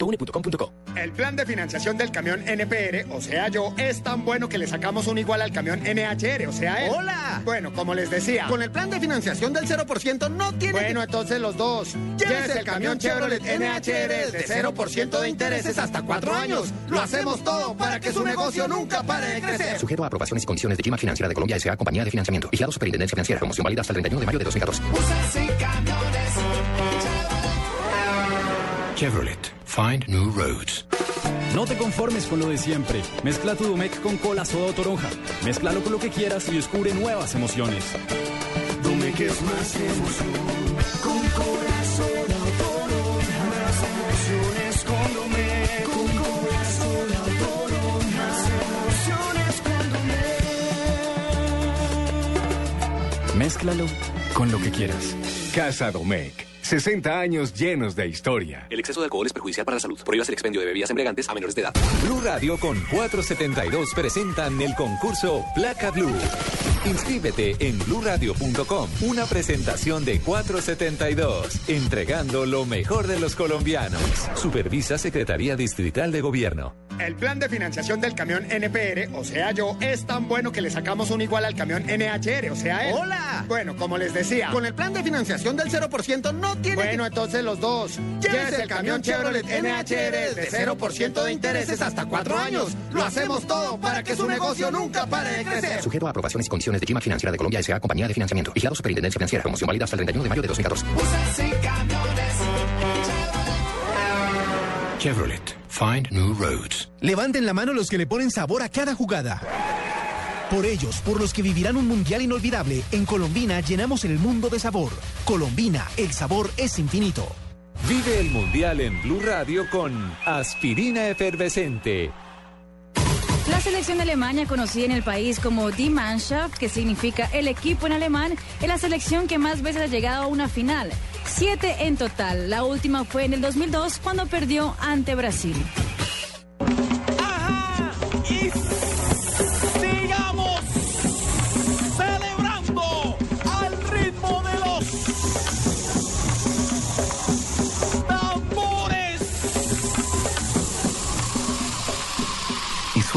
www.une.com.co. El plan de financiación del camión NPR, o sea yo, es tan bueno que le sacamos un igual al camión NHR, o sea él. ¡Hola! Bueno, como les decía. Con el plan de financiación del 0% no tiene... Bueno, entonces los dos. Llévese el camión Chevrolet NHR de 0% de intereses hasta cuatro años. Lo hacemos todo para que su negocio nunca pare de crecer. Sujeto a aprobaciones y condiciones de Gima Financiera de Colombia S.A. Compañía de Financiamiento. Vigilado Superintendencia Financiera. Promoción válida hasta el 31 de mayo de 2014. Chevrolet. Find new roads. No te conformes con lo de siempre. Mezcla tu Domec con cola, soda o toronja. Mézclalo con lo que quieras y descubre nuevas emociones. Domec es más emoción. Con cola, soda o toronja. Más emociones con Domec. Con cola, soda o toronja. Más emociones con Domec. Mézclalo con lo que quieras. Casa Domecq. 60 años llenos de historia. El exceso de alcohol es perjudicial para la salud. Prohíbas el expendio de bebidas embriagantes a menores de edad. Blue Radio con 472 presentan el concurso Placa Blue. Inscríbete en bluradio.com. Una presentación de 472, entregando lo mejor de los colombianos. Supervisa Secretaría Distrital de Gobierno. El plan de financiación del camión NPR, o sea yo, es tan bueno que le sacamos un igual al camión NHR, o sea él. ¡Hola! Bueno, como les decía. Con el plan de financiación del 0% no tiene... Bueno, entonces los dos. Llévese el camión Chevrolet NHR de 0% de intereses hasta cuatro años. Lo hacemos todo para que su negocio nunca pare de crecer. Sujeto a aprobaciones y condiciones de Gima Financiera de Colombia S.A. Compañía de Financiamiento. Vigilado Superintendencia Financiera. Promoción válida hasta el 31 de mayo de 2014. Chevrolet. Find new roads. Levanten la mano los que le ponen sabor a cada jugada. Por ellos, por los que vivirán un mundial inolvidable, en Colombina llenamos el mundo de sabor. Colombina, el sabor es infinito. Vive el Mundial en Blue Radio con Aspirina Efervescente. La selección de Alemania, conocida en el país como Die Mannschaft, que significa el equipo en alemán, es la selección que más veces ha llegado a una final. Siete en total. La última fue en el 2002 cuando perdió ante Brasil.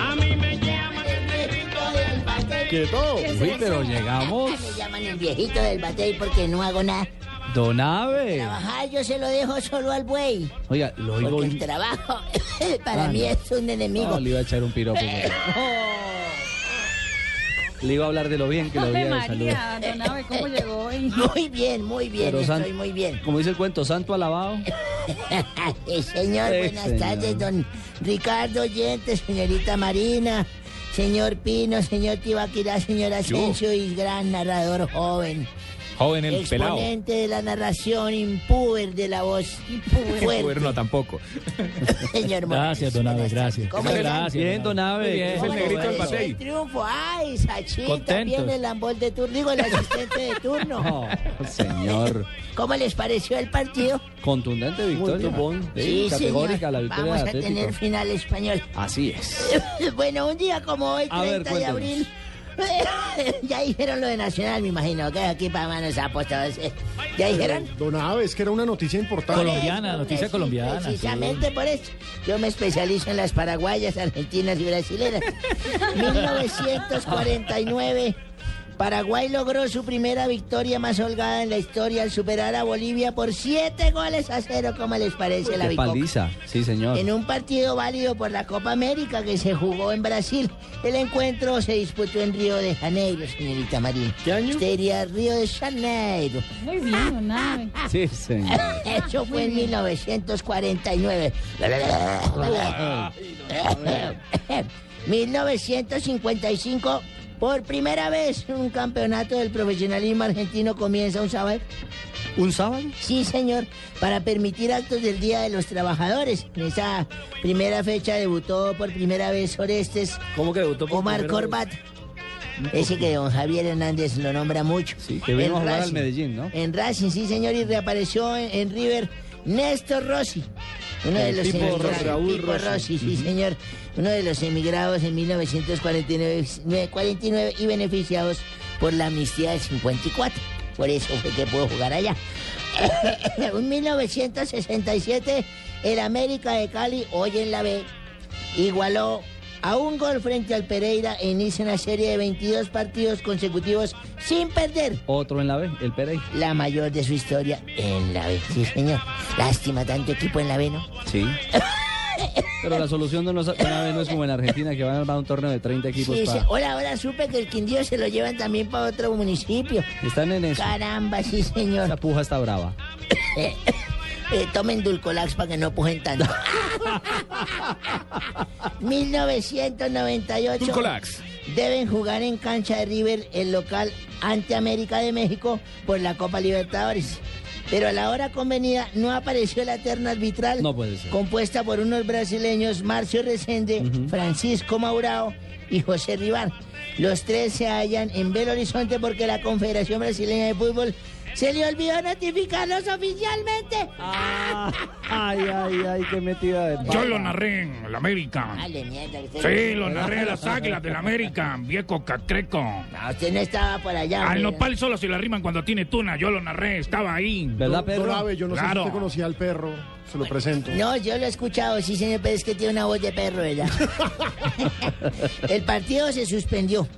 A mí me llaman el negrito del pastel. quieto. Uy, pero llegamos. Me llaman el viejito del batey porque no hago nada. Don Ave. Trabajar yo se lo dejo solo al buey. Oiga, lo oigo. Porque el trabajo para Ah, mí no. es un enemigo. No, le iba a echar un piropo. Le iba a hablar de lo bien que lo había de María, salud. don Abe, ¿cómo llegó hoy? Muy bien, muy bien, Pero san- estoy muy bien. Como dice el cuento, santo alabado. Sí, señor, Sí, buenas señor. tardes, don Ricardo Oyente, señorita Marina, señor Pino, señor Tibaquirá, señor Asensio y gran narrador joven. Joven el pelado. Exponente de la narración impuber de la voz fuerte. Bueno, tampoco. Señor Gracias, don Abe, gracias. ¿Cómo gracias. Bien, don Abe. Muy bien. Es el ¿Cómo negrito les del el triunfo? Ay, Sachín, también el ambol de turno, digo, el asistente de turno. No, señor. ¿Cómo les pareció el partido? Contundente victoria. Sí, Sí, categórica señor. la victoria Vamos a tener final español. Así es. bueno, un día como hoy, A ver, 30 de abril. ya dijeron lo de Nacional, me imagino, que aquí para manos apóstoles. ¿Ya dijeron? Don Aves, que era una noticia importante. Colombiana, noticia Sí, colombiana. Precisamente por eso. Yo me especializo en las paraguayas, argentinas y brasileras. 1949. Paraguay logró su primera victoria más holgada en la historia al superar a Bolivia por siete goles a cero. ¿Cómo les parece la victoria? paliza. Sí, señor. En un partido válido por la Copa América que se jugó en Brasil. El encuentro se disputó en Río de Janeiro, señorita Marín. ¿Qué año? Usted Río de Janeiro. Muy bien, don Abe. Sí, señor. Eso fue en 1949. 1955, por primera vez, un campeonato del profesionalismo argentino comienza un sábado. ¿Un sábado? Sí, señor, para permitir actos del Día de los Trabajadores. En esa primera fecha debutó por primera vez Orestes ¿Cómo que debutó por Omar vez? Corbat. Ese que don Javier Hernández lo nombra mucho. Sí, que vino a jugar al. Medellín, ¿no? En Racing, sí, señor, y reapareció en, en River Néstor Rossi. Uno de los tipo. Raúl tipo Rossi. Rossi, sí, señor. Uno de los emigrados en 1949 49 y beneficiados por la amnistía del 54. Por eso fue que pudo jugar allá. en 1967, el América de Cali, hoy en la B, igualó a un gol frente al Pereira e inicia una serie de 22 partidos consecutivos sin perder. Otro en la B, el Perey. La mayor de su historia en la B. Sí, señor. Lástima tanto equipo en la B, ¿no? Sí. Pero la solución de, una vez no es como en Argentina, que van a armar un torneo de 30 equipos Sí, sí. para... Hola, ahora supe que el Quindío se lo llevan también para otro municipio. Están en eso. Caramba, sí, señor. Esa puja está brava. Eh, tomen Dulcolax para que no pujen tanto. 1998. Dulcolax. Deben jugar en cancha de River el local ante América de México por la Copa Libertadores. Pero a la hora convenida no apareció la terna arbitral No puede ser. compuesta por unos brasileños, Marcio Resende, Francisco Maurao y José Rivar. Los tres se hallan en Belo Horizonte porque la Confederación Brasileña de Fútbol se le olvidó notificarlos oficialmente. Ay, ay, ay, qué metida de Yo lo narré en la América. Dale, mierda, usted- Sí, lo narré en las águilas de la América, viejo cacreco. No, usted no estaba por allá. Al nopal solo se la riman cuando tiene tuna, yo lo narré, estaba ahí. ¿Verdad, Don Abe, yo no sé Claro. si usted conocía al perro. Se lo presento. No, yo lo he escuchado, sí, señor, pero es que tiene una voz de perro, ¿verdad? el partido se suspendió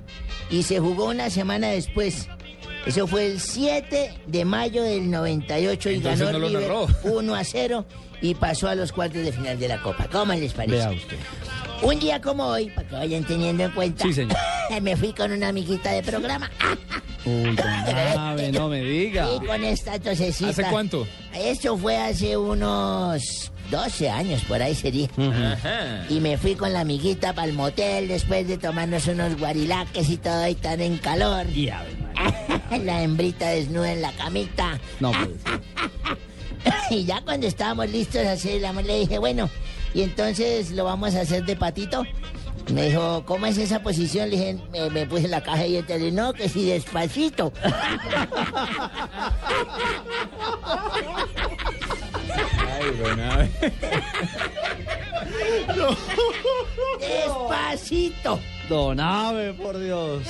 y se jugó una semana después. Eso fue el 7 de mayo del 98 y Entonces ganó no River narró. 1 a 0 y pasó a los cuartos de final de la Copa. ¿Cómo les parece? Vea usted. Un día como hoy, para que vayan teniendo en cuenta, Sí, señor. me fui con una amiguita de programa Uy, Abe, no me diga. y con esta tosecita. ¿Hace cuánto? Esto fue hace unos 12 años, por ahí sería. Y me fui con la amiguita para el motel después de tomarnos unos guarilaques y todo y tan en calor. la hembrita desnuda en la camita. No puede ser. y ya cuando estábamos listos a hacer el amor, le dije, bueno, y entonces lo vamos a hacer de patito. Me dijo, ¿cómo es esa posición? Le dije, me, me puse la caja y entonces, no, que si despacito. Ay, don Abe. Despacito. Don Abe, por Dios.